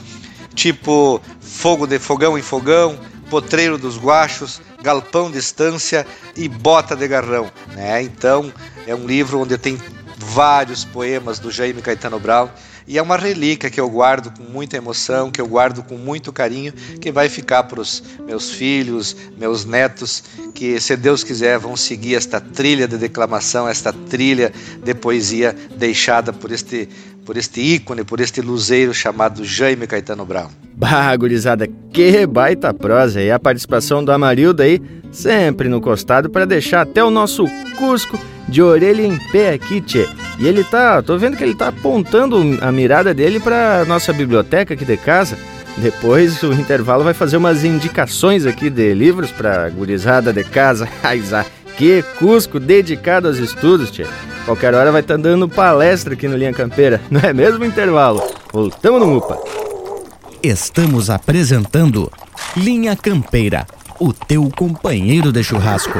tipo Fogo de Fogão em Fogão, Potreiro dos Guachos, Galpão de Estância e Bota de Garrão, né? Então, é um livro onde tem vários poemas do Jaime Caetano Brown e é uma relíquia que eu guardo com muita emoção, que eu guardo com muito carinho, que vai ficar para os meus filhos, meus netos, que, se Deus quiser, vão seguir esta trilha de declamação, esta trilha de poesia deixada por este, por este ícone, por este luzeiro chamado Jaime Caetano Brown. Bah, gurizada, que baita prosa! E a participação do Amarildo aí, sempre no costado, para deixar até o nosso Cusco de orelha em pé aqui, tchê. E ele tá, tô vendo que ele tá apontando a mirada dele para nossa biblioteca aqui de casa. Depois o intervalo vai fazer umas indicações aqui de livros para gurizada de casa. Que Cusco dedicado aos estudos, tchê. Qualquer hora vai estar tá dando palestra aqui no Linha Campeira, não é mesmo intervalo? Voltamos no MUPA. Estamos apresentando Linha Campeira, o teu companheiro de churrasco.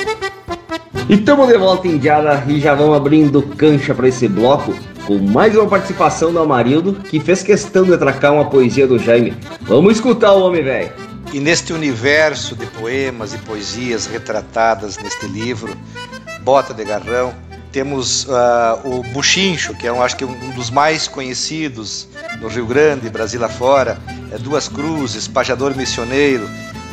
E estamos de volta Indiada e já vamos abrindo cancha para esse bloco com mais uma participação do Amarildo que fez questão de atracar uma poesia do Jaime. Vamos escutar o homem velho. E neste universo de poemas e poesias retratadas neste livro, Bota de Garrão, temos uh, o Buchincho, que é um, acho que um dos mais conhecidos no Rio Grande, Brasil afora, é Duas Cruzes, Pajador Missioneiro,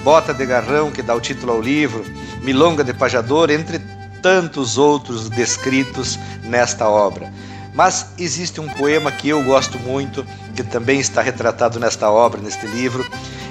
Bota de Garrão, que dá o título ao livro, Milonga de Pajador, entre tantos outros descritos nesta obra. Mas existe um poema que eu gosto muito, que também está retratado nesta obra, neste livro.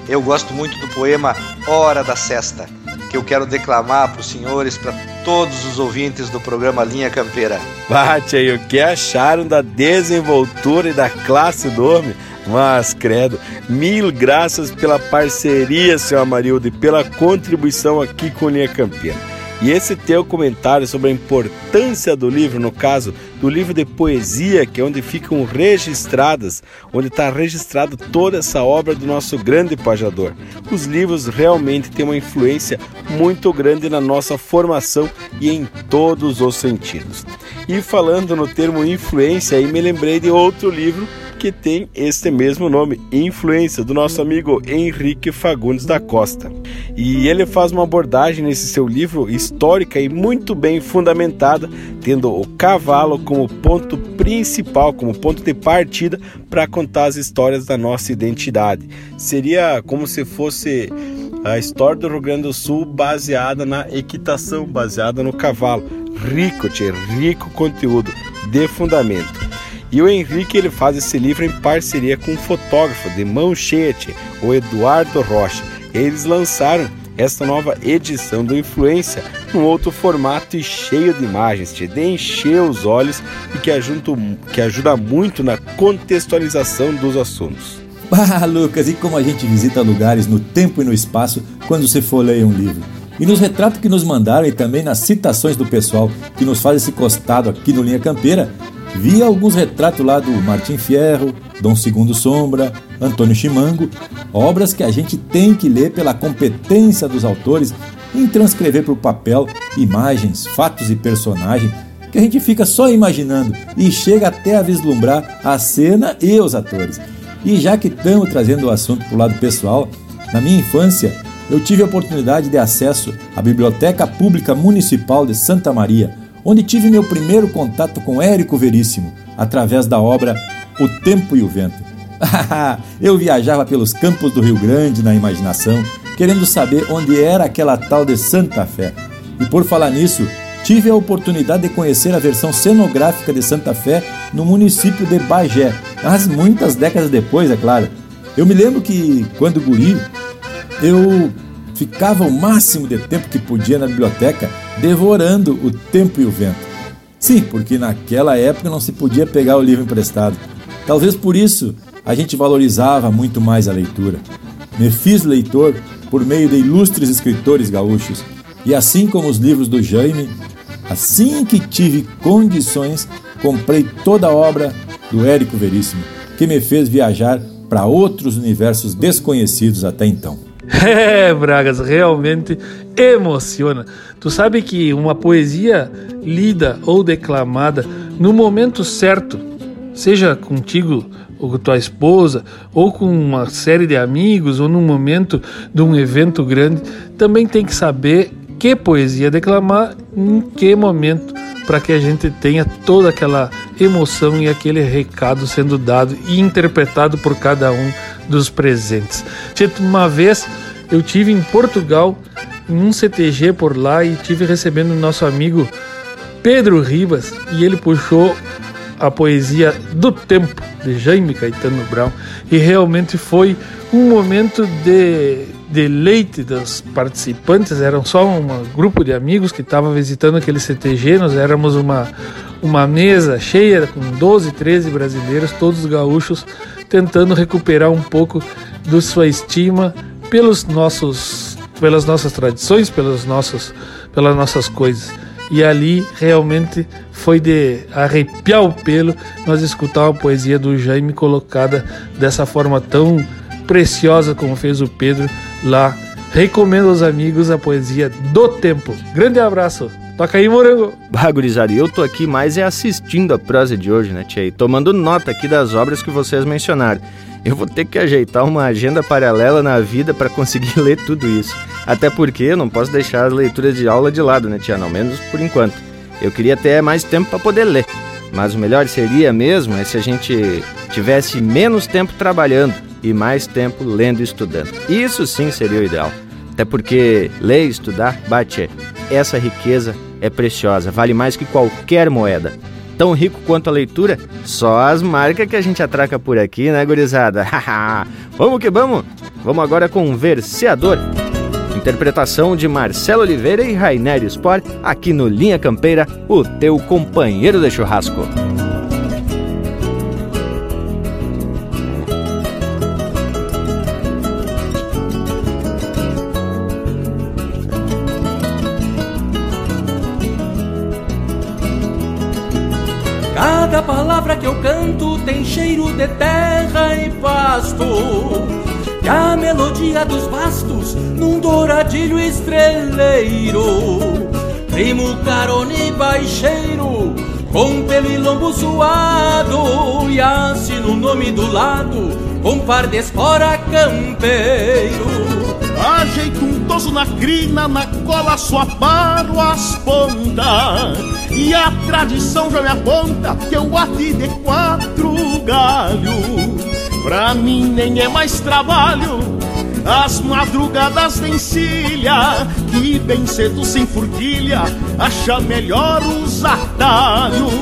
Eu gosto muito do poema Hora da Sesta, que eu quero declamar para os senhores, para todos os ouvintes do programa Linha Campeira. Bate aí, o que acharam da desenvoltura e da classe do homem? Mas, credo, mil graças pela parceria, seu Amarildo, e pela contribuição aqui com Linha Campeira. E esse teu comentário sobre a importância do livro, no caso do livro de poesia, que é onde ficam registradas, onde está registrado toda essa obra do nosso grande pajador. Os livros realmente têm uma influência muito grande na nossa formação e em todos os sentidos. E falando no termo influência, aí me lembrei de outro livro que tem este mesmo nome, Influência, do nosso amigo Henrique Fagundes da Costa. E ele faz uma abordagem nesse seu livro histórica e muito bem fundamentada, tendo o cavalo como ponto principal, como ponto de partida para contar as histórias da nossa identidade. Seria como se fosse a história do Rio Grande do Sul baseada na equitação, baseada no cavalo. Rico, tchê, rico conteúdo de fundamento. E o Henrique ele faz esse livro em parceria com um fotógrafo de mão cheia, tchê, o Eduardo Rocha. Eles lançaram esta nova edição do Influência num outro formato e cheio de imagens, tchê, de encher os olhos e que ajuda, que ajuda muito na contextualização dos assuntos. Ah, Lucas, e como a gente visita lugares no tempo e no espaço quando se folheia um livro. E nos retratos que nos mandaram e também nas citações do pessoal que nos faz esse costado aqui no Linha Campeira, vi alguns retratos lá do Martim Fierro, Dom Segundo Sombra, Antônio Chimango, obras que a gente tem que ler pela competência dos autores em transcrever para o papel imagens, fatos e personagens que a gente fica só imaginando e chega até a vislumbrar a cena e os atores. E já que estamos trazendo o assunto para o lado pessoal, na minha infância eu tive a oportunidade de acesso à Biblioteca Pública Municipal de Santa Maria, onde tive meu primeiro contato com Érico Veríssimo, através da obra O Tempo e o Vento. eu viajava pelos campos do Rio Grande na imaginação, querendo saber onde era aquela tal de Santa Fé. E por falar nisso, tive a oportunidade de conhecer a versão cenográfica de Santa Fé no município de Bagé, mas muitas décadas depois, é claro. Eu me lembro que, quando guri, eu ficava o máximo de tempo que podia na biblioteca devorando o tempo e o vento. Sim, porque naquela época não se podia pegar o livro emprestado. Talvez por isso a gente valorizava muito mais a leitura. Me fiz leitor por meio de ilustres escritores gaúchos, e assim como os livros do Jaime, assim que tive condições, comprei toda a obra do Érico Veríssimo, que me fez viajar para outros universos desconhecidos até então. É, Bragas, realmente emociona. Tu sabe que uma poesia lida ou declamada no momento certo, seja contigo ou com tua esposa, ou com uma série de amigos, ou num momento de um evento grande, também tem que saber que poesia declamar, em que momento, para que a gente tenha toda aquela emoção e aquele recado sendo dado e interpretado por cada um dos presentes. Tito, uma vez eu tive em Portugal, em um CTG por lá, e tive recebendo nosso amigo Pedro Ribas, e ele puxou a poesia do tempo de Jaime Caetano Brown, e realmente foi um momento de deleite dos participantes. Eram só um grupo de amigos que estava visitando aquele CTG, nós éramos uma, uma mesa cheia com 12, 13 brasileiros, todos gaúchos, tentando recuperar um pouco de sua estima pelos nossos, pelas nossas tradições, pelos nossos, pelas nossas coisas. E ali realmente foi de arrepiar o pelo nós escutar a poesia do Jaime colocada dessa forma tão preciosa como fez o Pedro lá. Recomendo aos amigos a poesia do tempo. Grande abraço. Toca aí, morango. Bagurizada, eu tô aqui mais é assistindo a prosa de hoje, né, Tia? E tomando nota aqui das obras que vocês mencionaram. Eu vou ter que ajeitar uma agenda paralela na vida para conseguir ler tudo isso. Até porque eu não posso deixar as leituras de aula de lado, né, Tia? Ao menos por enquanto. Eu queria ter mais tempo para poder ler. Mas o melhor seria mesmo é se a gente tivesse menos tempo trabalhando e mais tempo lendo e estudando. Isso sim seria o ideal. Até porque ler e estudar, bate, essa riqueza é preciosa, vale mais que qualquer moeda. Tão rico quanto a leitura, só as marcas que a gente atraca por aqui, né, gurizada? vamos que vamos! Vamos agora com Verseador. Interpretação de Marcelo Oliveira e Rainer Sport, aqui no Linha Campeira, o teu companheiro de churrasco. Estreleiro. Primo carone e baixeiro, com pelo e lombo suado. E assino o nome do lado, com par de espora campeiro. Ajeito um toso na crina, na cola só paro as pontas E a tradição já me aponta que eu bati de quatro galhos Pra mim nem é mais trabalho as madrugadas de encilha Que bem cedo sem forquilha Acha melhor os atalhos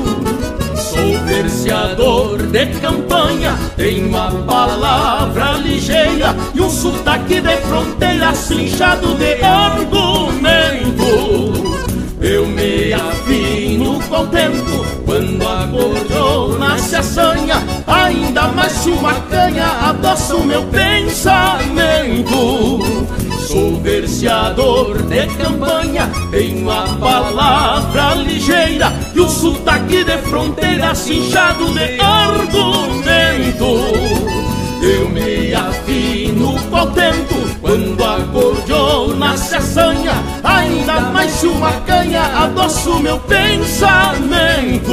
Sou verseador de campanha, tenho uma palavra ligeira e um sotaque de fronteira cinchado de argumento. Eu me afino com o tempo quando a gorjona se assanha, ainda mais uma canha adoça o meu pensamento. Sou verseador de campanha, tenho a palavra ligeira e o sotaque de fronteira cinchado de argumento. Eu me afino o tempo quando a gordiona se assanha Ainda mais uma canha adoça o meu pensamento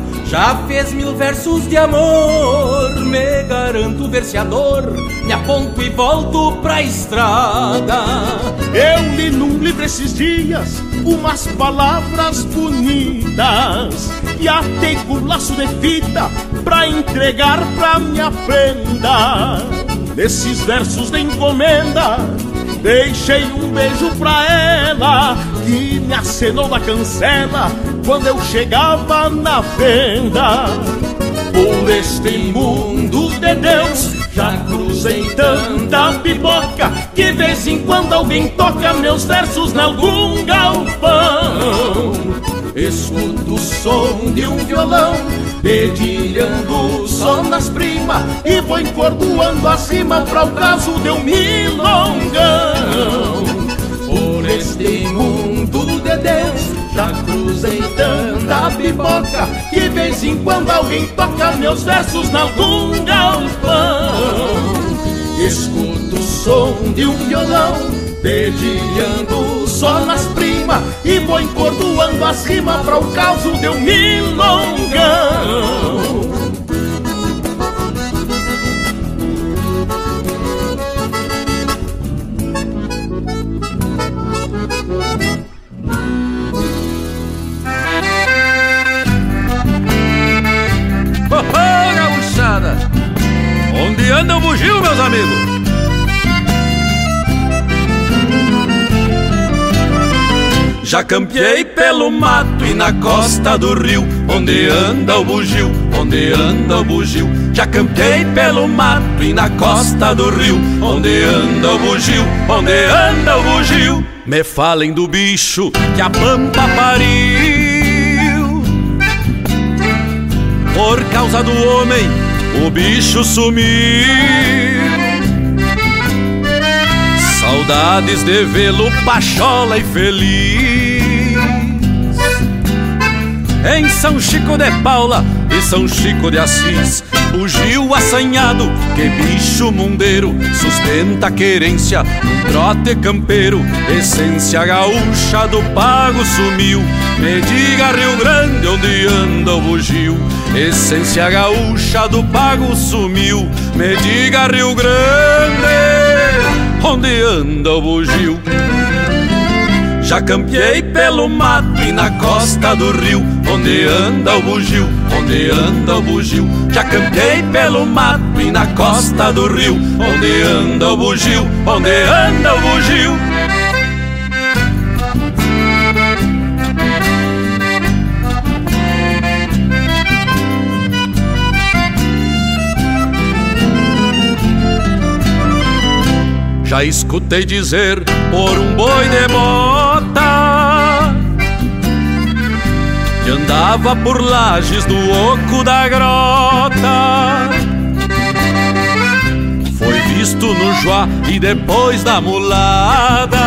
já fez mil versos de amor. Me garanto verseador, me aponto e volto pra estrada. Eu li num livro esses dias umas palavras bonitas e atei com laço de fita pra entregar pra minha prenda. Nesses versos de encomenda, deixei um beijo pra ela que me acenou na cancela quando eu chegava na venda. Por este mundo de Deus, já cruzei tanta pipoca que vez em quando alguém toca meus versos em algum galpão. Escuto o som de um violão dedilhando só nas primas e vou encordoando acima para o caso de um milongão. Por este mundo de Deus já cruzei tanta pipoca que vez em quando alguém toca meus versos em algum galpão. Escuto o som de um violão dedilhando só nas primas e vou encordoando acima para o caso de um milongão. Onde anda o bugio, meus amigos? Já campeei pelo mato e na costa do rio, onde anda o bugio, onde anda o bugio. Já campeei pelo mato e na costa do rio, onde anda o bugio, onde anda o bugio. Me falem do bicho que a pampa pariu. Por causa do homem, o bicho sumiu. Saudades de vê-lo pachola e feliz Em São Chico de Paula e São Chico de Assis. Bugio assanhado, que bicho mundeiro Sustenta a querência num trote campeiro. Essência gaúcha do pago sumiu. Me diga Rio Grande onde anda o bugio Essência gaúcha do pago sumiu. Me diga Rio Grande onde anda o bugio. Já campeei pelo mato e na costa do rio, onde anda o bugio, onde anda o bugio. Já campeei pelo mato e na costa do rio, onde anda o bugio, onde anda o bugio. Já escutei dizer por um boi de bota Que andava por lajes do oco da grota. Foi visto no Joá e depois da mulada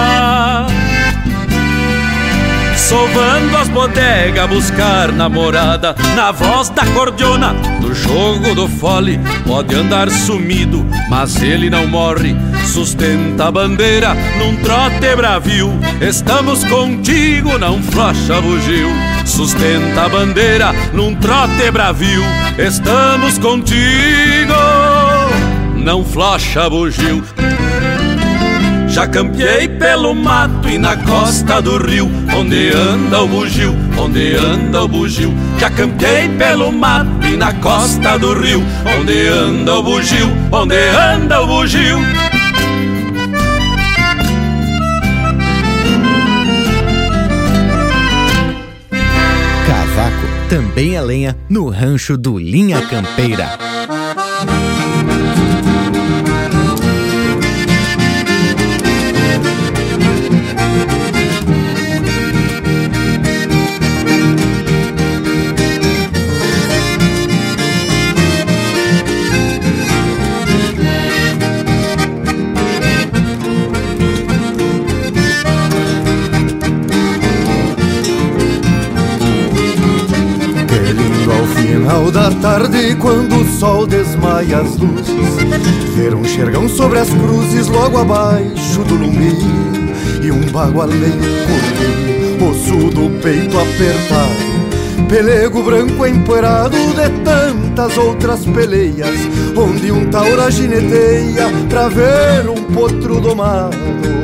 Sovando as bodegas, buscar namorada. Na voz da cordiona, no jogo do fole Pode andar sumido, mas ele não morre. Sustenta a bandeira num trote bravio. Estamos contigo, não flocha bugio. Sustenta a bandeira num trote bravio. Estamos contigo, não flocha bugio já campeei pelo mato e na costa do rio, onde anda o bugio, onde anda o bugio. Já campeei pelo mato e na costa do rio, onde anda o bugio, onde anda o bugio. Cavaco também é lenha no rancho do Linha Campeira. Tarde, quando o sol desmaia as luzes, ver um xergão sobre as cruzes logo abaixo do lume e um bagualeio correndo, osso do peito apertado, pelego branco empoeirado de tantas outras peleias, onde um taura gineteia pra ver um potro domado.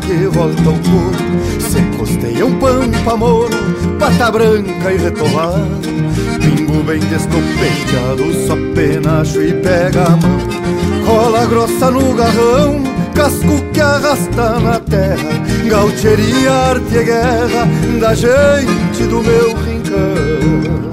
que volta ao corpo Se costeia um pampa moro, pata branca e retovado Pingo bem descopeteado, só penacho e pega a mão. Cola grossa no garrão, casco que arrasta na terra. Gaucheria, arte e guerra da gente do meu rincão.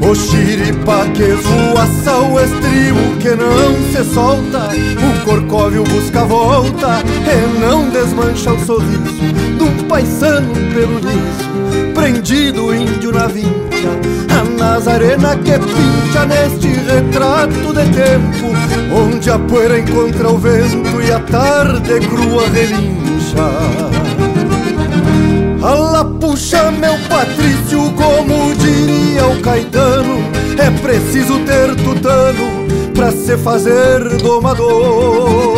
O xiripa que esvoaça o estribo que não se solta. O corcóvio busca volta e não desmancha o sorriso De um paisano pelo liso, prendido índio na vincha A Nazarena que pincha neste retrato de tempo Onde a poeira encontra o vento e a tarde crua relincha. Alá puxa meu Patrício, como diria o Caetano É preciso ter tutano pra se fazer domador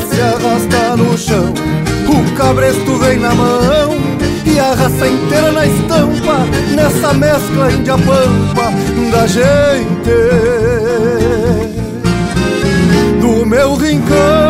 desce arrasta no chão O cabresto vem na mão e a raça inteira na estampa Nessa mescla índia-pampa da gente. Do meu rincão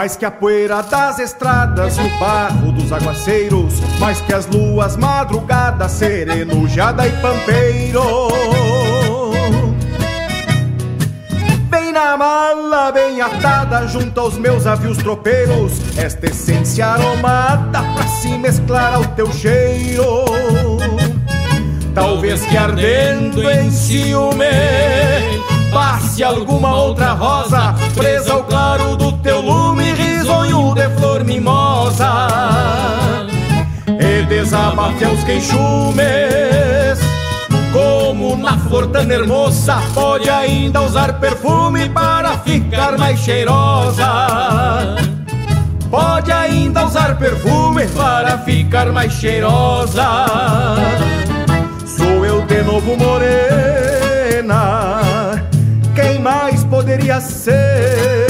Mais que a poeira das estradas o barro dos aguaceiros, mais que as luas madrugadas, sereno, jada e pampeiro. Bem na mala, bem atada, junto aos meus avios tropeiros, esta essência aromada pra se mesclar ao teu cheiro. Talvez que ardendo em ciúme passe alguma outra rosa presa ao claro do teu lume, flor mimosa. E desabafe aos queixumes, como na flor tão hermosa, pode ainda usar perfume para ficar mais cheirosa. Pode ainda usar perfume para ficar mais cheirosa. Sou eu de novo morena quem mais poderia ser?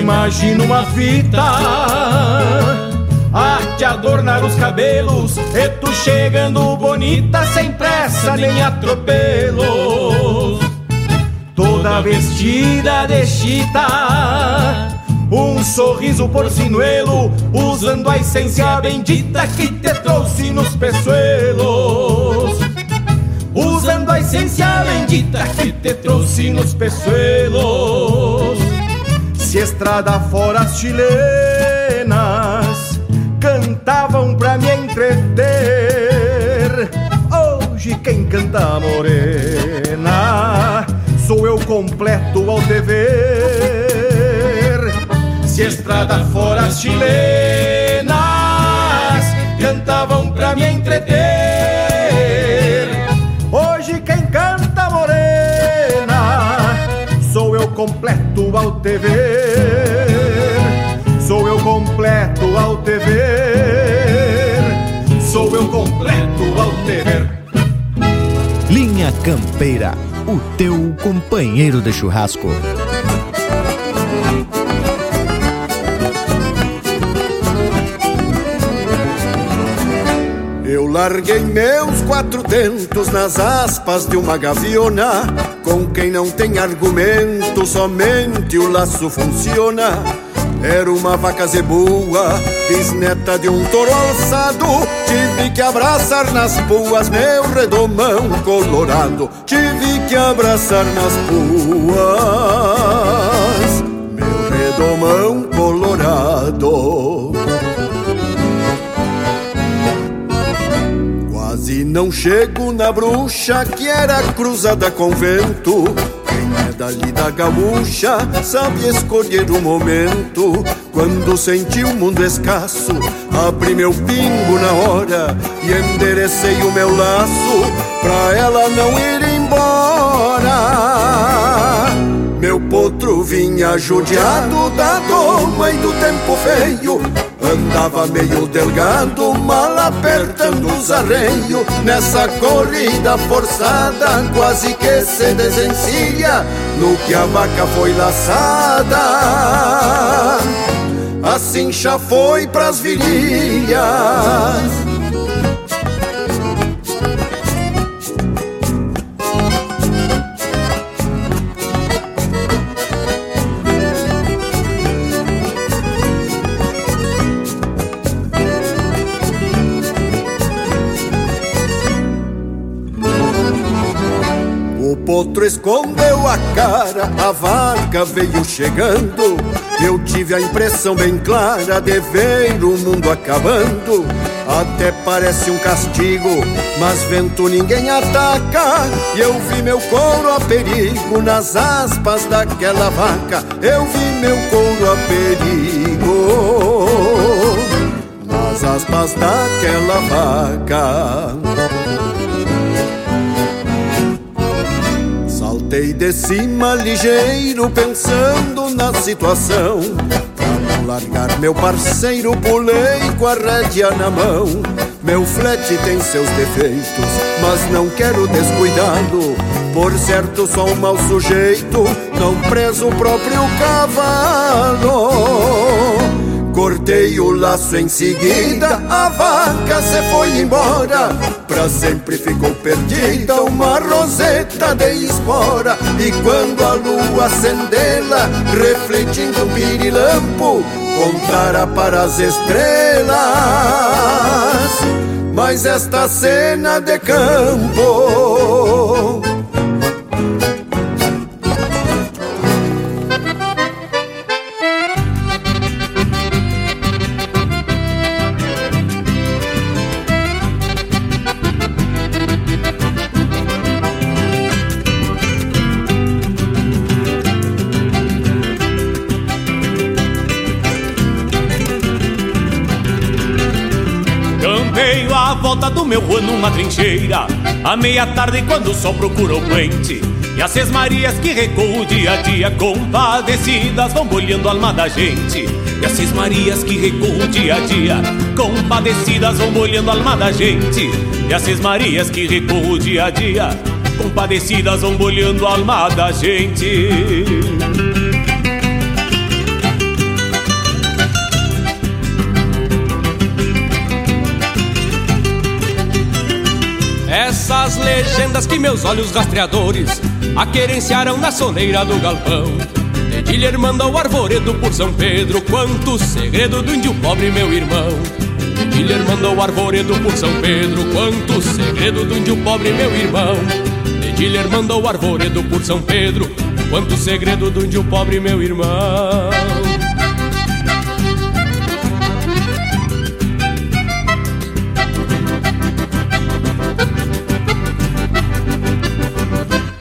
Imagino uma fita. A te adornar os cabelos E tu chegando bonita sem pressa nem atropelos. Toda vestida de chita Um sorriso porcinuelo Usando a essência bendita que te trouxe nos peçoelos Usando a essência bendita que te trouxe nos peçoelos se estrada fora as chilenas cantavam pra me entreter. Hoje quem canta morena sou eu completo ao dever. Se estrada fora as chilenas cantavam pra me entreter. Completo ao te ver. Sou eu completo ao te ver. Sou eu completo ao te ver. Linha Campeira, o teu companheiro de churrasco. Eu larguei meus quatro dentos nas aspas de uma gaviona. Com quem não tem argumento, somente o laço funciona. Era uma vaca zebua, bisneta de um touro alçado. Tive que abraçar nas puas meu redomão colorado. Tive que abraçar nas puas meu redomão colorado. Não chego na bruxa que era cruzada com vento. Quem é dali da gaúcha sabe escolher o momento. Quando senti o mundo escasso, abri meu pingo na hora e enderecei o meu laço pra ela não ir embora. Meu potro vinha judiado da doma e do tempo feio. Andava meio delgado, mal apertando os arreios. Nessa corrida forçada, quase que se desencilha No que a vaca foi laçada. Assim já foi pras virilhas escondeu a cara, a vaca veio chegando. Eu tive a impressão bem clara de ver o mundo acabando. Até parece um castigo, mas vento ninguém ataca. E eu vi meu couro a perigo nas aspas daquela vaca. Eu vi meu couro a perigo nas aspas daquela vaca. Saltei de cima ligeiro, pensando na situação. Pra não largar meu parceiro, pulei com a rédea na mão. Meu flete tem seus defeitos, mas não quero descuidado. Por certo, sou um mau sujeito, não preso o próprio cavalo. Cortei o laço em seguida, a vaca se foi embora. Pra sempre ficou perdida uma roseta de espora. E quando a lua acendê-la, refletindo o pirilampo, contara para as estrelas. Mas esta cena de campo volta do meu rua numa trincheira. À meia tarde quando o sol procura o puente E as seis marias que recuam dia a dia Compadecidas vão bolhando a alma da gente. E as seis marias que recuam dia a dia Compadecidas vão bolhando a alma da gente. E as seis marias que recuam dia a dia Compadecidas vão bolhando a alma da gente Essas legendas que meus olhos rastreadores aquerenciaram na soleira do galpão. Dedilher manda o arvoredo por São Pedro, quanto segredo do índio pobre, meu irmão. Dedilher mandou o arvoredo por São Pedro, quanto segredo do índio pobre, meu irmão. Dedilher mandou o arvoredo por São Pedro, quanto segredo do índio pobre, meu irmão.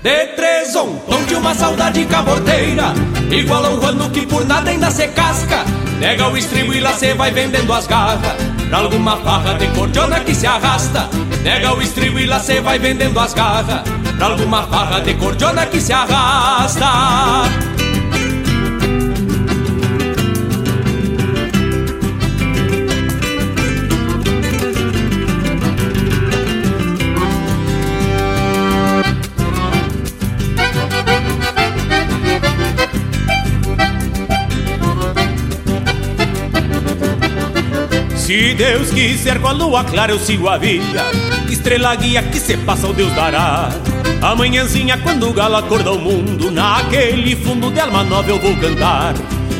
De três tom de uma saudade caborteira. Igual a um rano que por nada ainda se casca. Nega o estribo e lá cê vai vendendo as garras. Pra alguma farra de cordiona que se arrasta. Nega o estribo e lá cê vai vendendo as garras. Pra alguma farra de cordiona que se arrasta Se Deus quiser com a lua clara eu sigo a vida. Estrela guia que se passa o Deus dará. Amanhãzinha quando o galo acorda o mundo Naquele fundo de alma nova eu vou cantar.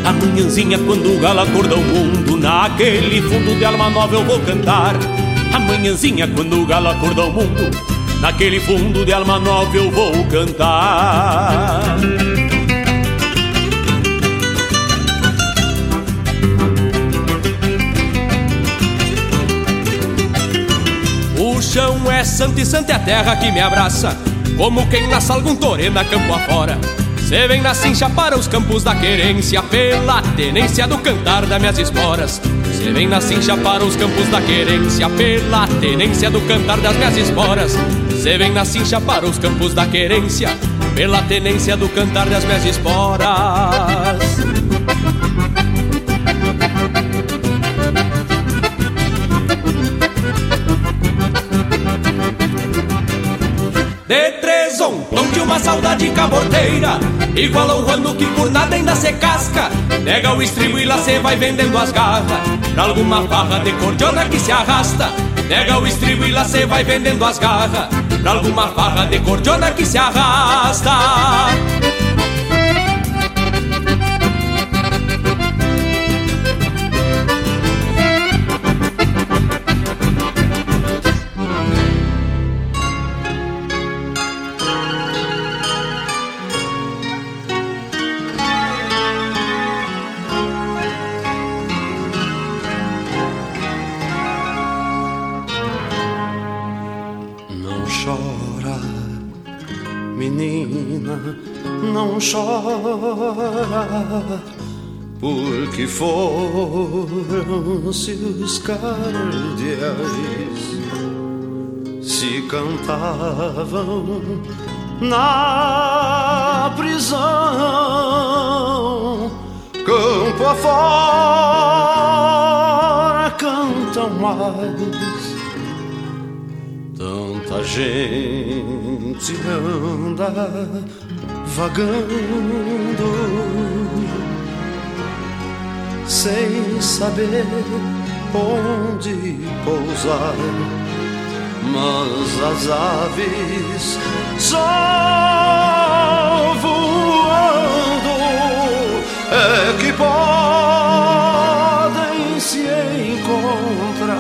Amanhãzinha quando o galo acorda o mundo Naquele fundo de alma nova eu vou cantar. Amanhãzinha quando o galo acorda o mundo Naquele fundo de alma nova eu vou cantar chão é santo e santa é a terra que me abraça. Como quem laça algum torena campo afora. Cê vem na cincha para os campos da querência Pela tenência do cantar das minhas esporas. Cê vem na cincha para os campos da querência Pela tenência do cantar das minhas esporas. Cê vem na cincha para os campos da querência Pela tenência do cantar das minhas esporas Tom de uma saudade caborteira Igual ao rando que por nada ainda se casca. Nega o estribo e lá cê vai vendendo as garras. Pra alguma farra de cordiona que se arrasta. Nega o estribo e lá cê vai vendendo as garras. Pra alguma farra de cordiona que se arrasta porque foram-se os cardeais se cantavam na prisão, campo afora cantam mais. Tanta gente anda vagando sem saber onde pousar mas as aves só voando é que podem se encontrar.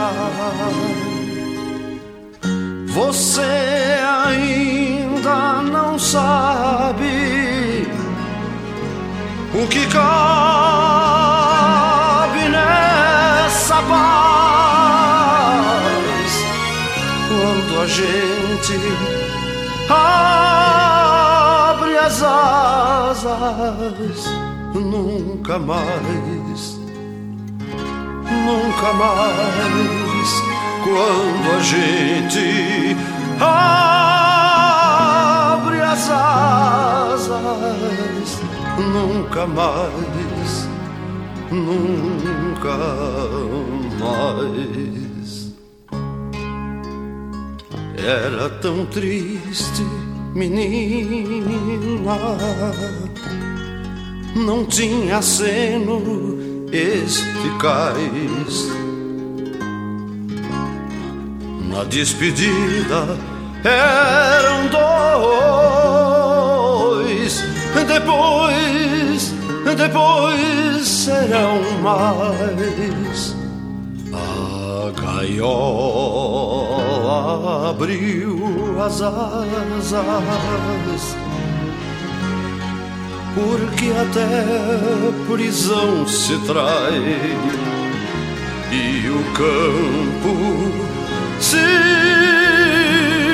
Você o que cabe nessa paz? Quando a gente abre as asas, nunca mais, nunca mais, quando a gente abre as asas, nunca mais, nunca mais. Era tão triste, menina. Não tinha seno eficaz. Na despedida eram dois. Depois, depois serão mais. A gaiola abriu as asas, porque até prisão se trai, e o campo se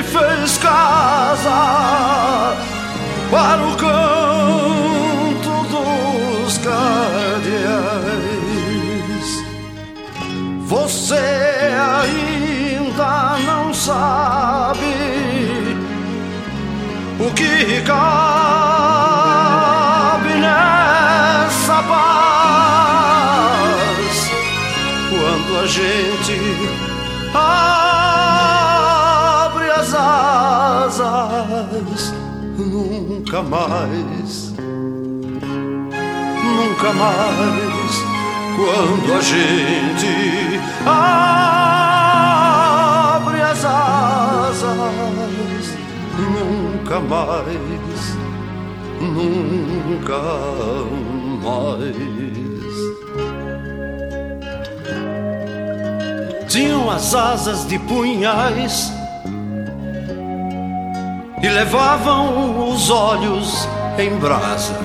fez casa para o canto dos cardeais. Você ainda não sabe o que cabe nessa paz quando a gente abre as asas. Nunca mais, nunca mais quando a gente abre as asas, nunca mais, nunca mais. Tinham as asas de punhais e levavam os olhos em brasa.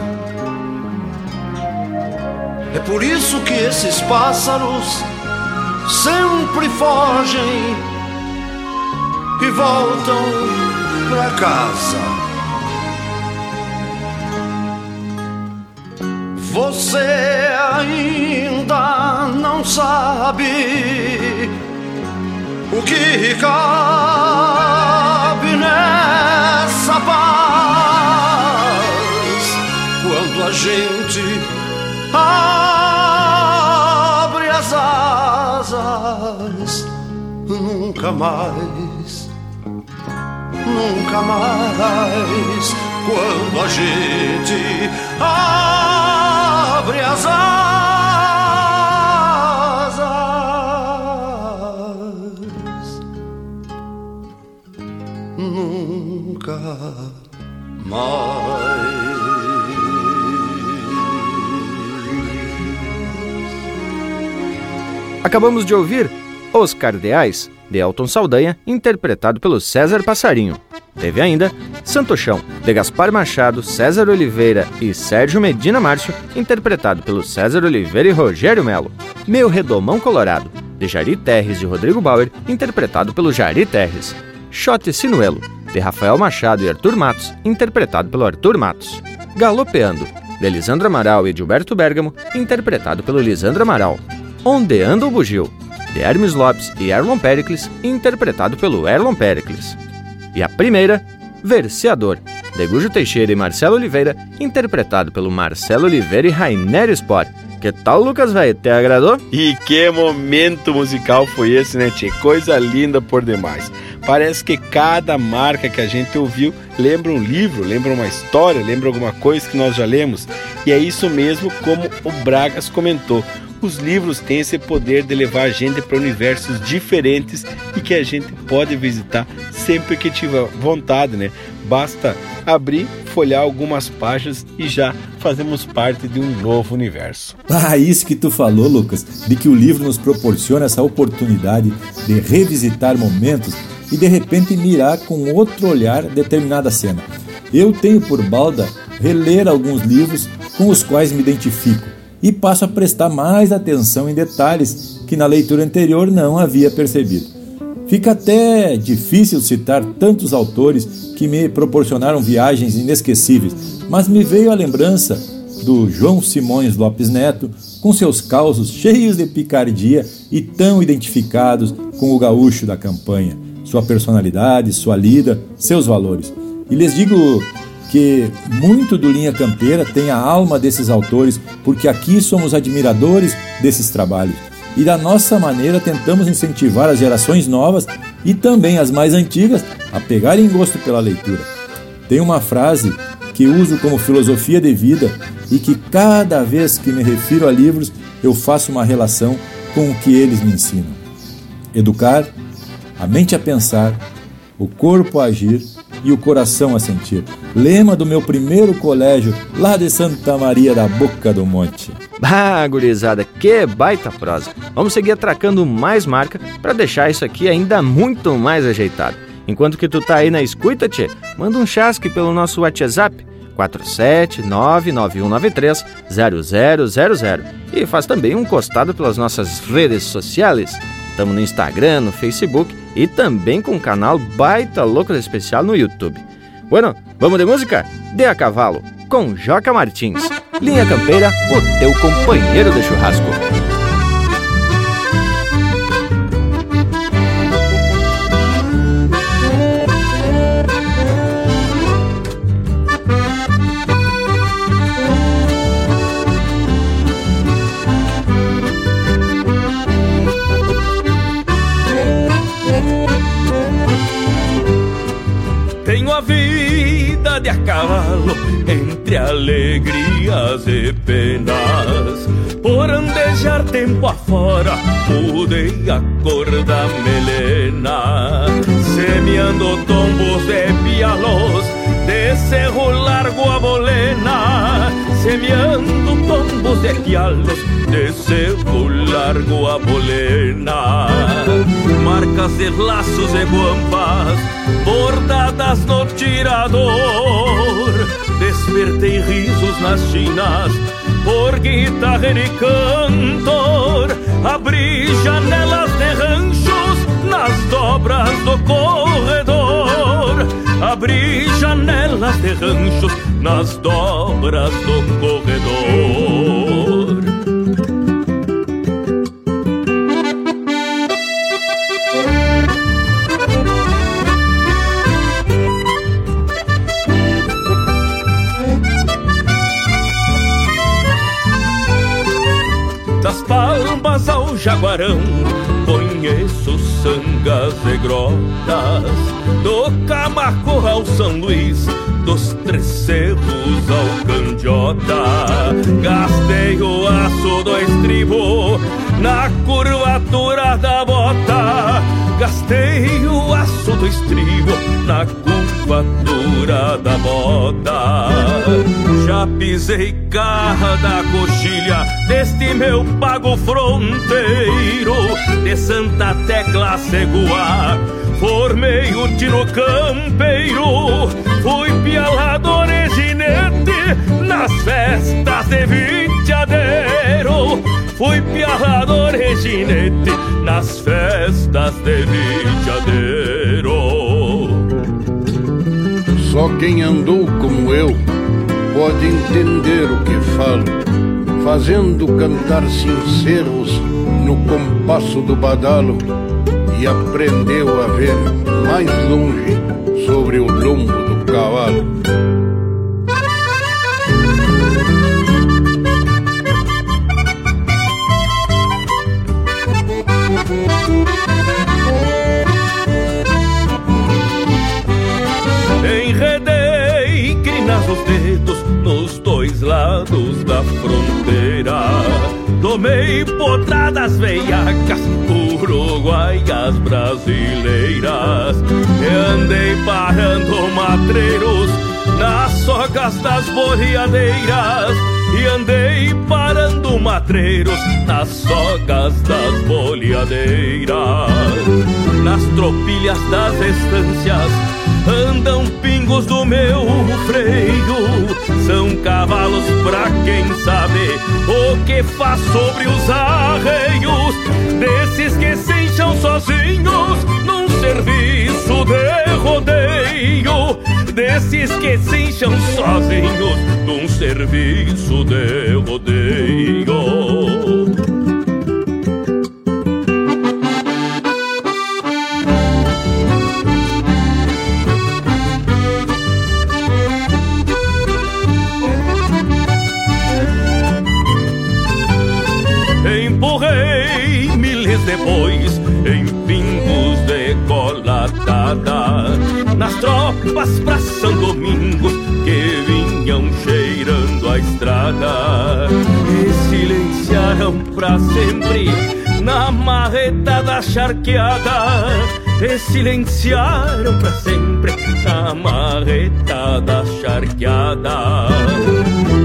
É por isso que esses pássaros sempre fogem e voltam pra casa. Você ainda não sabe o que cabe nessa paz quando a gente abre as asas nunca mais nunca mais quando a gente abre as asas Acabamos de ouvir Os Cardeais, de Elton Saldanha, interpretado pelo César Passarinho. Teve ainda Santo Chão, de Gaspar Machado, César Oliveira e Sérgio Medina Márcio, interpretado pelo César Oliveira e Rogério Melo. Meu Redomão Colorado, de Jari Terres e Rodrigo Bauer, interpretado pelo Jari Terres. Xote Sinuelo, de Rafael Machado e Arthur Matos, interpretado pelo Arthur Matos. Galopeando, de Lisandro Amaral e Gilberto Bergamo, interpretado pelo Lisandro Amaral. Ondeando o Bugio, de Hermes Lopes e Erlon Pericles, interpretado pelo Erlon Pericles. E a primeira, Verseador, de Gujo Teixeira e Marcelo Oliveira, interpretado pelo Marcelo Oliveira e Rainer Sport. Que tal, Lucas, velho? Te agradou? E que momento musical foi esse, né, Tchê? Coisa linda por demais. Parece que cada marca que a gente ouviu lembra um livro, lembra uma história, lembra alguma coisa que nós já lemos. E é isso mesmo como o Bragas comentou. Os livros têm esse poder de levar a gente para universos diferentes e que a gente pode visitar sempre que tiver vontade, né? Basta abrir, folhar algumas páginas e já fazemos parte de um novo universo. Ah, isso que tu falou, Lucas, de que o livro nos proporciona essa oportunidade de revisitar momentos e de repente mirar com outro olhar determinada cena. Eu tenho por balda reler alguns livros com os quais me identifico e passo a prestar mais atenção em detalhes que na leitura anterior não havia percebido. Fica até difícil citar tantos autores que me proporcionaram viagens inesquecíveis, mas me veio a lembrança do João Simões Lopes Neto, com seus causos cheios de picardia e tão identificados com o gaúcho da campanha, sua personalidade, sua lida, seus valores. E lhes digo que muito do Linha Campeira tem a alma desses autores, porque aqui somos admiradores desses trabalhos. E da nossa maneira tentamos incentivar as gerações novas e também as mais antigas a pegarem gosto pela leitura. Tem uma frase que uso como filosofia de vida e que cada vez que me refiro a livros eu faço uma relação com o que eles me ensinam. Educar, a mente a pensar, o corpo a agir e o coração a sentir. Lema do meu primeiro colégio lá de Santa Maria da Boca do Monte. Ah, gurizada, que baita prosa. Vamos seguir atracando mais marca para deixar isso aqui ainda muito mais ajeitado. Enquanto que tu tá aí na escuta, tchê, manda um chasque pelo nosso WhatsApp 47991930000 e faz também um costado pelas nossas redes sociais. Estamos no Instagram, no Facebook e também com o canal Baita Loucos Especial no YouTube. Bueno, vamos de música? De a cavalo, com Joca Martins. Linha Campeira, o teu companheiro de churrasco. Entre alegrias e penas. Por andejar tempo afora, mudei a cor da melena. Semeando tombos de pialos, de cerro largo a bolena. Semeando tombos de pialos, de cerro largo a bolena. Marcas de laços e guampas, bordadas no tirador. Despertei risos nas chinas, por guitarra e cantor. Abri janelas de ranchos nas dobras do corredor. Abri janelas de ranchos nas dobras do corredor. Jaguarão Conheço sangas e grotas Do Camaco ao São Luís Dos Três Cerros ao Candiota Gastei o aço do estribo Na curvatura da bota Gastei o aço do estribo Na curvatura da bota. Já pisei garra da coxilha Deste meu pago fronteiro. De Santa Tecla Segua Formei o tiro campeiro. Fui pialador e ginete Nas festas de vitiadeiro Fui pialador e ginete Nas festas de vitiadeiro Só quem andou como eu pode entender o que falo, fazendo cantar sinceros no compasso do badalo e aprendeu a ver mais longe sobre o lombo do cavalo. Nos dedos nos dois lados da fronteira. Tomei potradas veiacas, uruguaias brasileiras. E andei parando matreiros nas sogas das boreadeiras. E andei parando matreiros nas sogas das boleadeiras. Nas tropilhas das estâncias andam pingos do meu freio. São cavalos pra quem sabe o que faz sobre os arreios. Desses que se encham sozinhos num serviço de rodeio. Desses que se sozinhos num serviço de rodeio. Depois em pingos de colatada nas tropas pra São Domingos que vinham cheirando a estrada. E silenciaram pra sempre na marretada charqueada. E silenciaram pra sempre na marretada charqueada.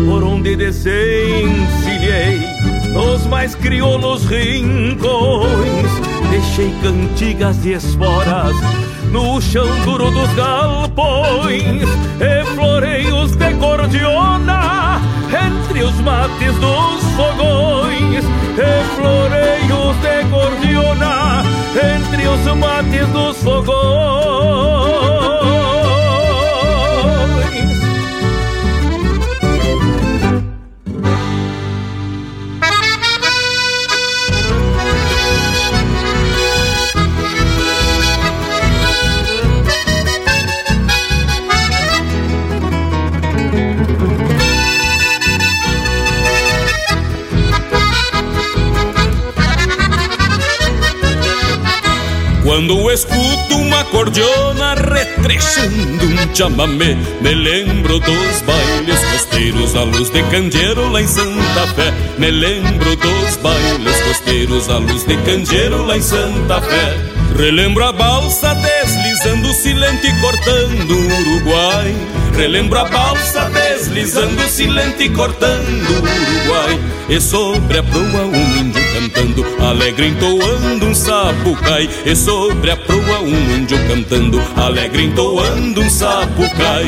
Por onde desencilhei nos mais crioulos rincões. Deixei cantigas e esporas no chão duro dos galpões e floreios de cordiona entre os mates dos fogões e floreios de cordiona entre os mates dos fogões. Escuto uma cordiona retrechando um chamamé Me lembro dos bailes costeiros à luz de candeeiro lá em Santa Fé. Me lembro dos bailes costeiros à luz de candeeiro lá em Santa Fé. Relembro a balsa deslizando silente e cortando o Uruguai. Relembro a balsa deslizando silente e cortando o Uruguai. E sobre a proa um índio cantando Alegre entoando um sapucai. E sobre a proa um índio cantando Alegre entoando um sapucai.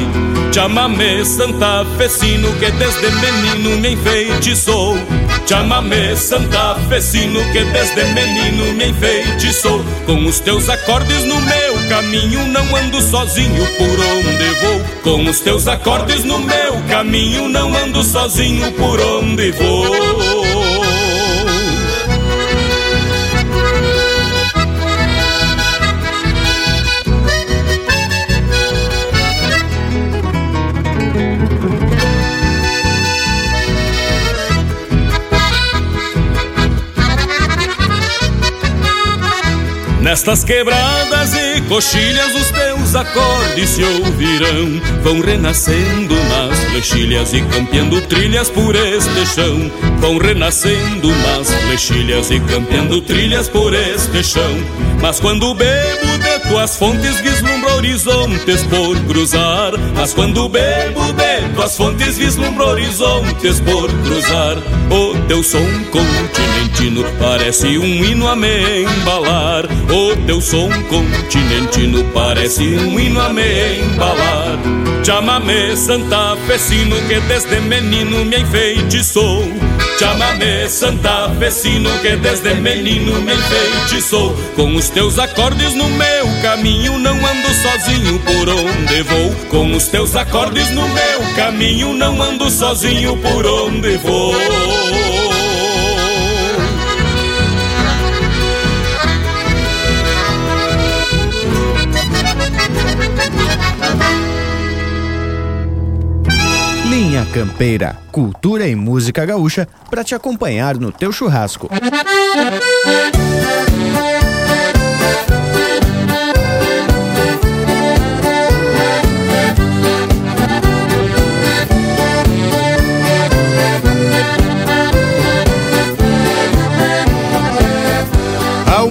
Chamame Santa Fecino que desde menino me enfeitiçou. Chamame Santa Fecino que desde menino me enfeitiçou. Com os teus acordes no meu caminho Não ando sozinho por onde vou. Com os teus acordes no meu caminho Não ando sozinho por onde vou Nestas quebradas e coxilhas os teus acordes se ouvirão. Vão renascendo nas flechilhas e campeando trilhas por este chão. Vão renascendo nas flechilhas e campeando trilhas por este chão. Mas quando bebo de tuas fontes vislumbro horizontes por cruzar. Mas quando bebo de tuas fontes vislumbro horizontes por cruzar. O teu som continentino parece um hino a me embalar. O teu som continentino parece um hino a me embalar. Chamame Santa Fe Fecino que desde menino me enfeitiçou. Chamame Santa Fecino que desde menino me enfeitiçou. Com os teus acordes no meu caminho não ando sozinho por onde vou Com os teus acordes no meu caminho não ando sozinho por onde vou Linha Campeira, cultura e música gaúcha para te acompanhar no teu churrasco.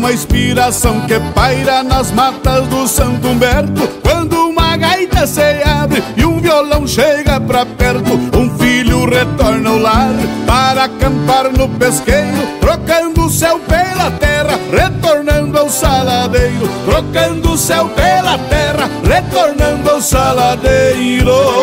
Uma inspiração que paira nas matas do Santo Humberto. Quando uma gaita se abre e um violão chega pra perto Um filho retorna ao lar para acampar no pesqueiro Trocando o céu pela terra, retornando ao saladeiro. Trocando o céu pela terra, retornando ao saladeiro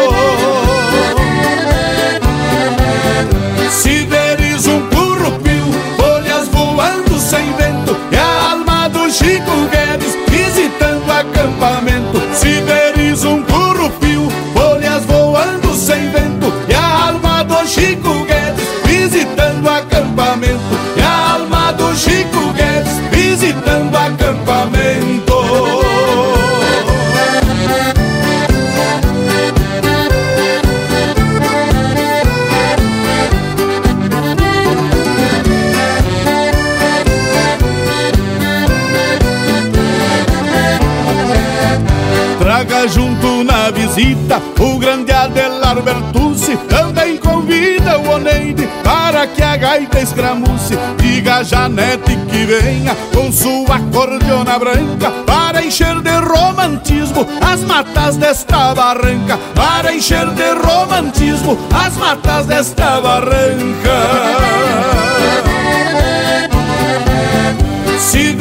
Chico Guedes visitando acampamento Adelar Bertucci Também convida o Oneide para que a gaita escramuce. Diga a Janete que venha com sua cordiona branca Para encher de romantismo as matas desta barranca. Para encher de romantismo as matas desta barranca. Se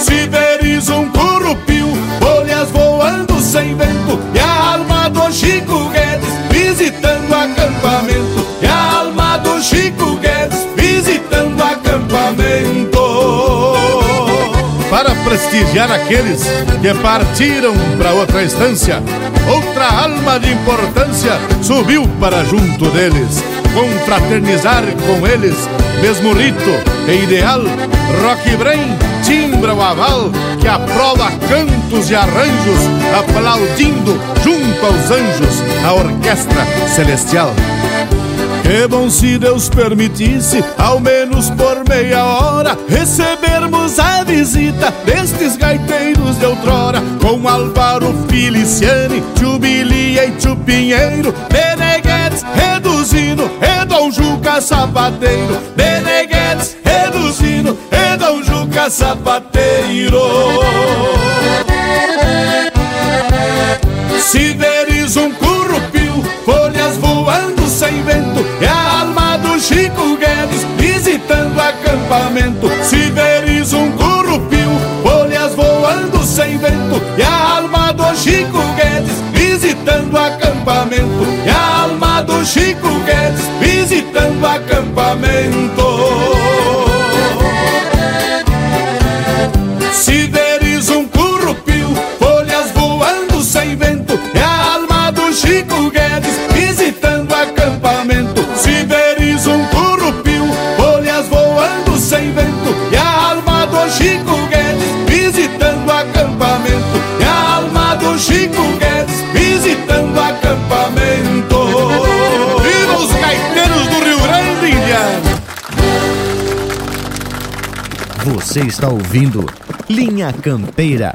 Se veres um currupio, folhas voando sem vento É a alma do Chico Guedes visitando acampamento É a alma do Chico Guedes visitando acampamento para prestigiar aqueles que partiram para outra estância. Outra alma de importância subiu para junto deles, confraternizar com eles, mesmo rito e ideal. Rock Brain o aval que aprova cantos e arranjos, aplaudindo junto aos anjos a orquestra celestial. Que bom se Deus permitisse, ao menos por meia hora, recebermos a visita destes gaiteiros de outrora, com Álvaro Feliciane, Jubilia e Chupinheiro, Beneguetes, Reduzino, e Dom Juca Sapateiro, Beneguetes, Reduzino, e Sapateiro. Se veres um currupio, folhas voando sem vento, é a alma do Chico Guedes visitando acampamento. Se veres um currupio, folhas voando sem vento, é a alma do Chico Guedes visitando acampamento. É a alma do Chico Guedes visitando acampamento. Chico Guedes visitando acampamento. É a alma do Chico Guedes visitando acampamento. Viva os gaiteiros do Rio Grande, Indiana! Você está ouvindo Linha Campeira.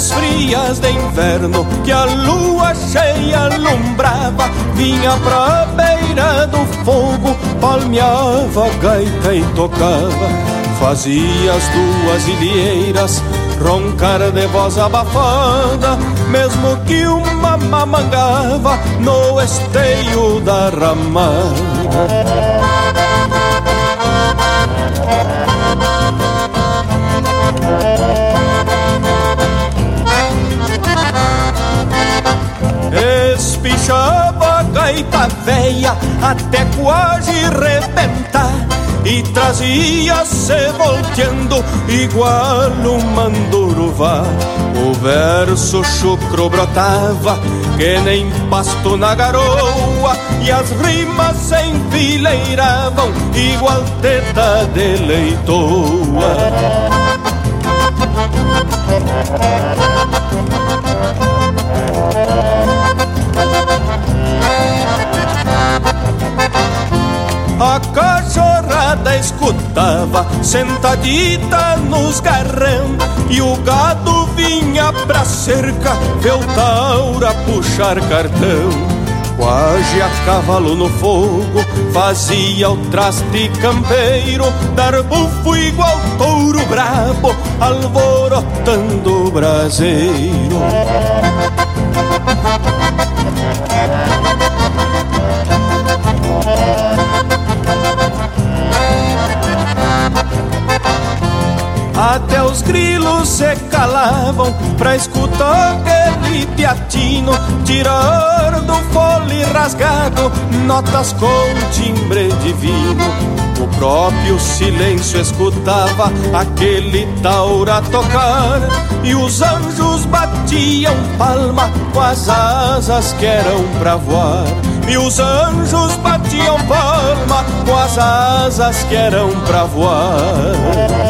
Noites frias de inverno que a lua cheia alumbrava Vinha pra beira do fogo, palmeava a gaita e tocava. Fazia as duas ilheiras roncar de voz abafada Mesmo que uma mamangava no esteio da ramada gaita veia até quase rebentar. E trazia-se volteando igual um manduruvá O verso chucro brotava que nem pasto na garoa. E as rimas se enfileiravam igual teta de leitoa. A escutava, sentadita nos garrão E o gado vinha pra cerca, ver taura puxar cartão. Quase a cavalo no fogo, fazia o traste campeiro Dar bufo igual touro brabo, alvorotando o braseiro Até os grilos se calavam pra escutar aquele piatino. Tirar do fole rasgado notas com timbre divino O próprio silêncio escutava aquele taura tocar. E os anjos batiam palma com as asas que eram pra voar. E os anjos batiam palma com as asas que eram pra voar.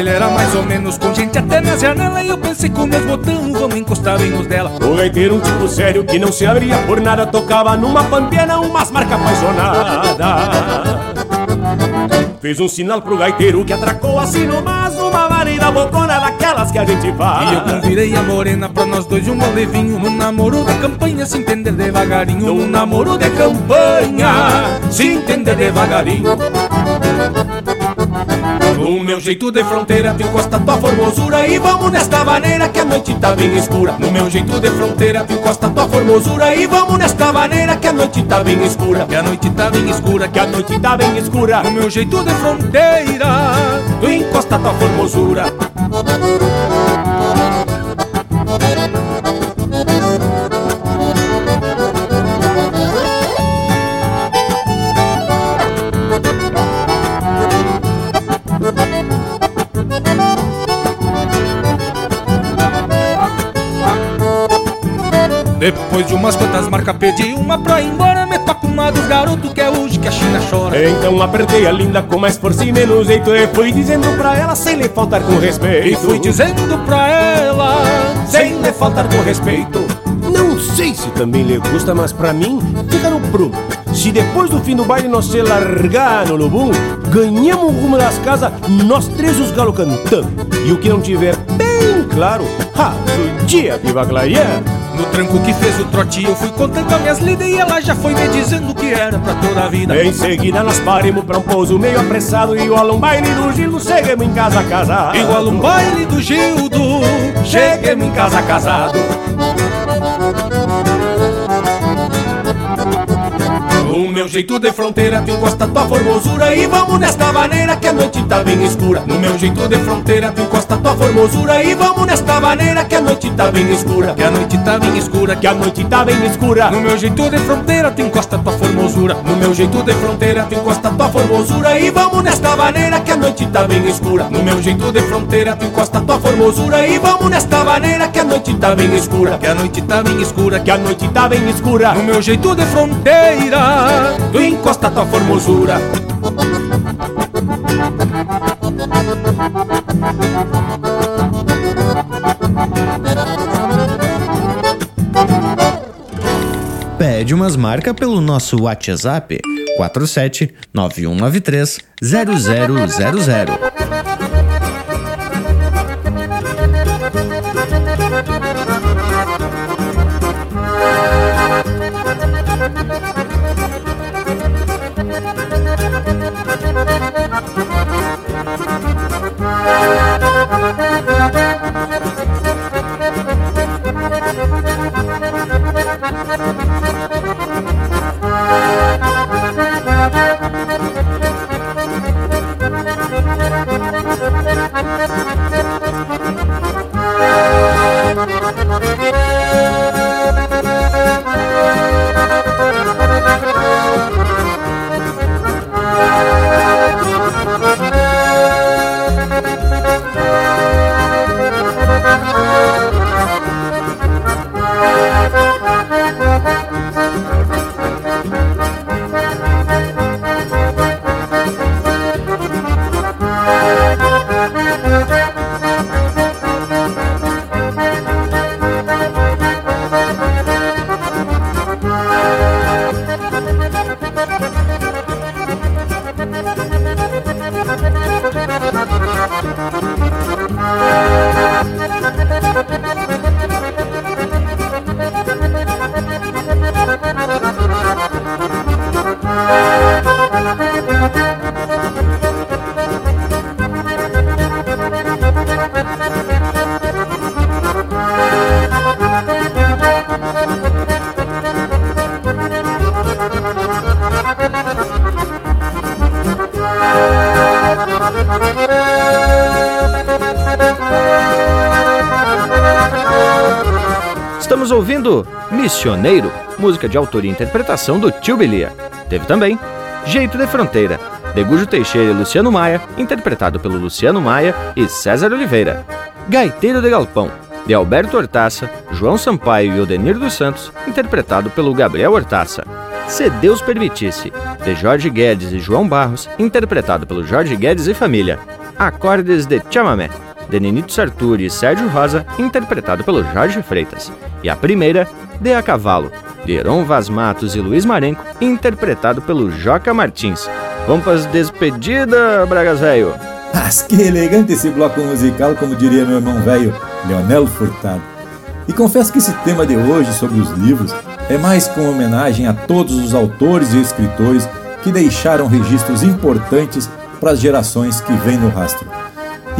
Baile era mais ou menos com gente até na janela E eu pensei com meus botão, vamos encostar bem nos dela. O gaiteiro, um tipo sério que não se abria por nada Tocava numa pampiana umas marcas apaixonadas. Fez um sinal pro gaiteiro que atracou assim nomás Uma varida bocona daquelas que a gente faz. E eu convidei a morena pra nós dois um molevinho Num namoro de campanha, se entender devagarinho Num namoro de campanha, se entender devagarinho no meu jeito de fronteira, tu encosta tua formosura E vamos nesta maneira que a noite tá bem escura. No meu jeito de fronteira, tu encosta tua formosura E vamos nesta maneira que a noite tá bem escura. Que a noite tá bem escura, que a noite tá bem escura. No meu jeito de fronteira, tu encosta tua formosura Depois de umas quantas marcas pedi uma pra ir embora. Me toca uma dos garotos que é hoje que a China chora. Então apertei a linda com mais força e menos jeito. E fui dizendo pra ela sem lhe faltar com respeito. E fui dizendo pra ela sem lhe faltar com respeito. Não sei se também lhe gusta, mas pra mim fica no prumo se depois do fim do baile nós se largar no lobum, ganhamos rumo das casas, nós três os galos cantando. E o que não tiver bem claro, ha, o dia que vai clarear. No tranco que fez o trote. Eu fui contando as minhas lidas E ela já foi me dizendo que era pra toda a vida. Em seguida nós paremos pra um pouso meio apressado Igual um baile do Gildo, chegamos em casa casado. Igual um baile do Gildo, chegamos em casa casado meu jeito de fronteira, tu encosta tua formosura e vamos nesta maneira que a noite tá bem escura. No meu jeito de fronteira, tu encosta tua formosura e vamos nesta maneira que a noite tá bem escura. Que a noite tá bem escura, que a noite tá bem escura. No meu jeito de fronteira, tu encosta tua formosura. No meu jeito de fronteira, tu encosta tua formosura e vamos nesta maneira que a noite tá bem escura. No meu jeito de fronteira, tu encosta tua formosura e vamos nesta maneira que a noite tá bem escura. Que a noite tá bem escura, que a noite tá bem escura. No meu jeito de fronteira, tu encosta tua formosura. Pede umas marcas pelo nosso WhatsApp 47 9193 0000. Estamos ouvindo Missioneiro, música de autoria e interpretação do Tio Bilia. Teve também Jeito de Fronteira, de Gujo Teixeira e Luciano Maia, interpretado pelo Luciano Maia e César Oliveira. Gaiteiro de Galpão, de Alberto Hortaça, João Sampaio e Odenir dos Santos, interpretado pelo Gabriel Hortaça. Se Deus Permitisse, de Jorge Guedes e João Barros, interpretado pelo Jorge Guedes e família. Acordes de Chamamé, de Nenito Sarturi e Sérgio Rosa, interpretado pelo Jorge Freitas. E a primeira, De a Cavalo, de Heron Vaz Matos e Luiz Marenco, interpretado pelo Joca Martins. Vamos para as despedidas, Bragas Velho. Mas que elegante esse bloco musical, como diria meu irmão velho, Leonel Furtado. E confesso que esse tema de hoje sobre os livros é mais com homenagem a todos os autores e escritores que deixaram registros importantes para as gerações que vêm no rastro.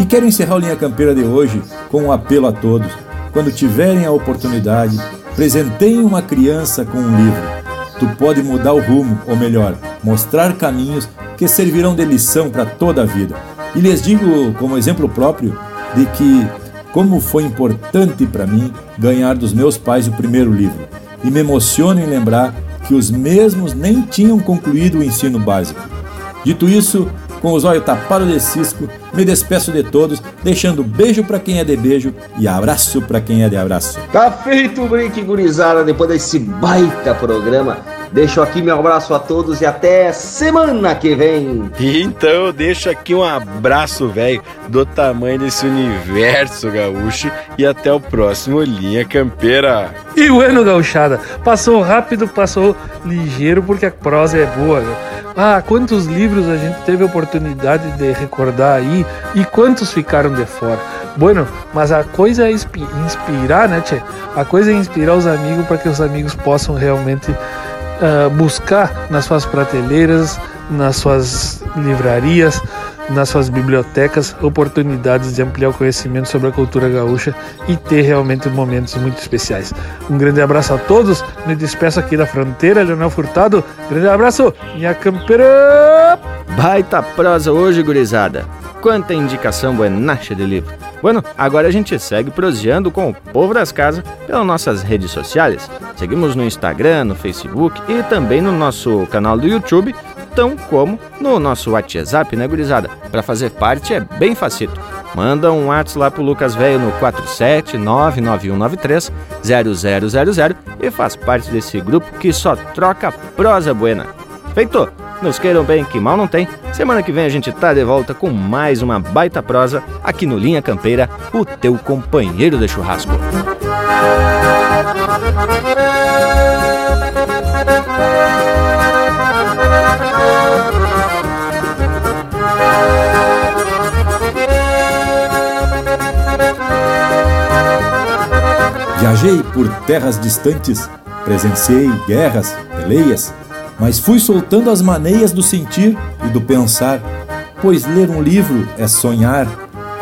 E quero encerrar o Linha Campeira de hoje com um apelo a todos. Quando tiverem a oportunidade, presenteiem uma criança com um livro. Tu pode mudar o rumo, ou melhor, mostrar caminhos que servirão de lição para toda a vida. E lhes digo, como exemplo próprio, de que como foi importante para mim ganhar dos meus pais o primeiro livro. E me emociono em lembrar que os mesmos nem tinham concluído o ensino básico. Dito isso, com os olhos tapados de cisco, me despeço de todos, deixando beijo para quem é de beijo e abraço para quem é de abraço. Tá feito o brinque, gurizada, depois desse baita programa. Deixo aqui meu abraço a todos e até semana que vem. Então eu deixo aqui um abraço, velho, do tamanho desse universo gaúcho e até o próximo Linha Campeira. E o ano gauchada, passou rápido, passou ligeiro porque a prosa é boa. Né? Ah, quantos livros a gente teve a oportunidade de recordar aí e quantos ficaram de fora. Bueno, mas a coisa é inspirar, né, tchê? A coisa é inspirar os amigos para que os amigos possam realmente uh, buscar nas suas prateleiras, nas suas livrarias, nas suas bibliotecas oportunidades de ampliar o conhecimento sobre a cultura gaúcha e ter realmente momentos muito especiais. Um grande abraço a todos, me despeço aqui da fronteira, Leonel Furtado. Grande abraço, minha campeira! Baita prosa hoje, gurizada. Quanta indicação buenacha de livro. Bueno, agora a gente segue proseando com o povo das casas pelas nossas redes sociais. Seguimos no Instagram, no Facebook e também no nosso canal do YouTube, tão como no nosso WhatsApp, né, gurizada? Para fazer parte é bem facito. Manda um WhatsApp lá pro Lucas Velho no 47991930000 e faz parte desse grupo que só troca prosa buena. Feito! Nos queiram bem, que mal não tem. Semana que vem a gente tá de volta com mais uma baita prosa aqui no Linha Campeira, o teu companheiro de churrasco. Viajei por terras distantes, presenciei guerras, peleias, mas fui soltando as maneias do sentir e do pensar, pois ler um livro é sonhar,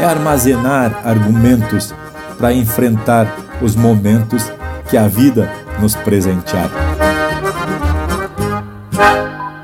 é armazenar argumentos para enfrentar os momentos que a vida nos presentear.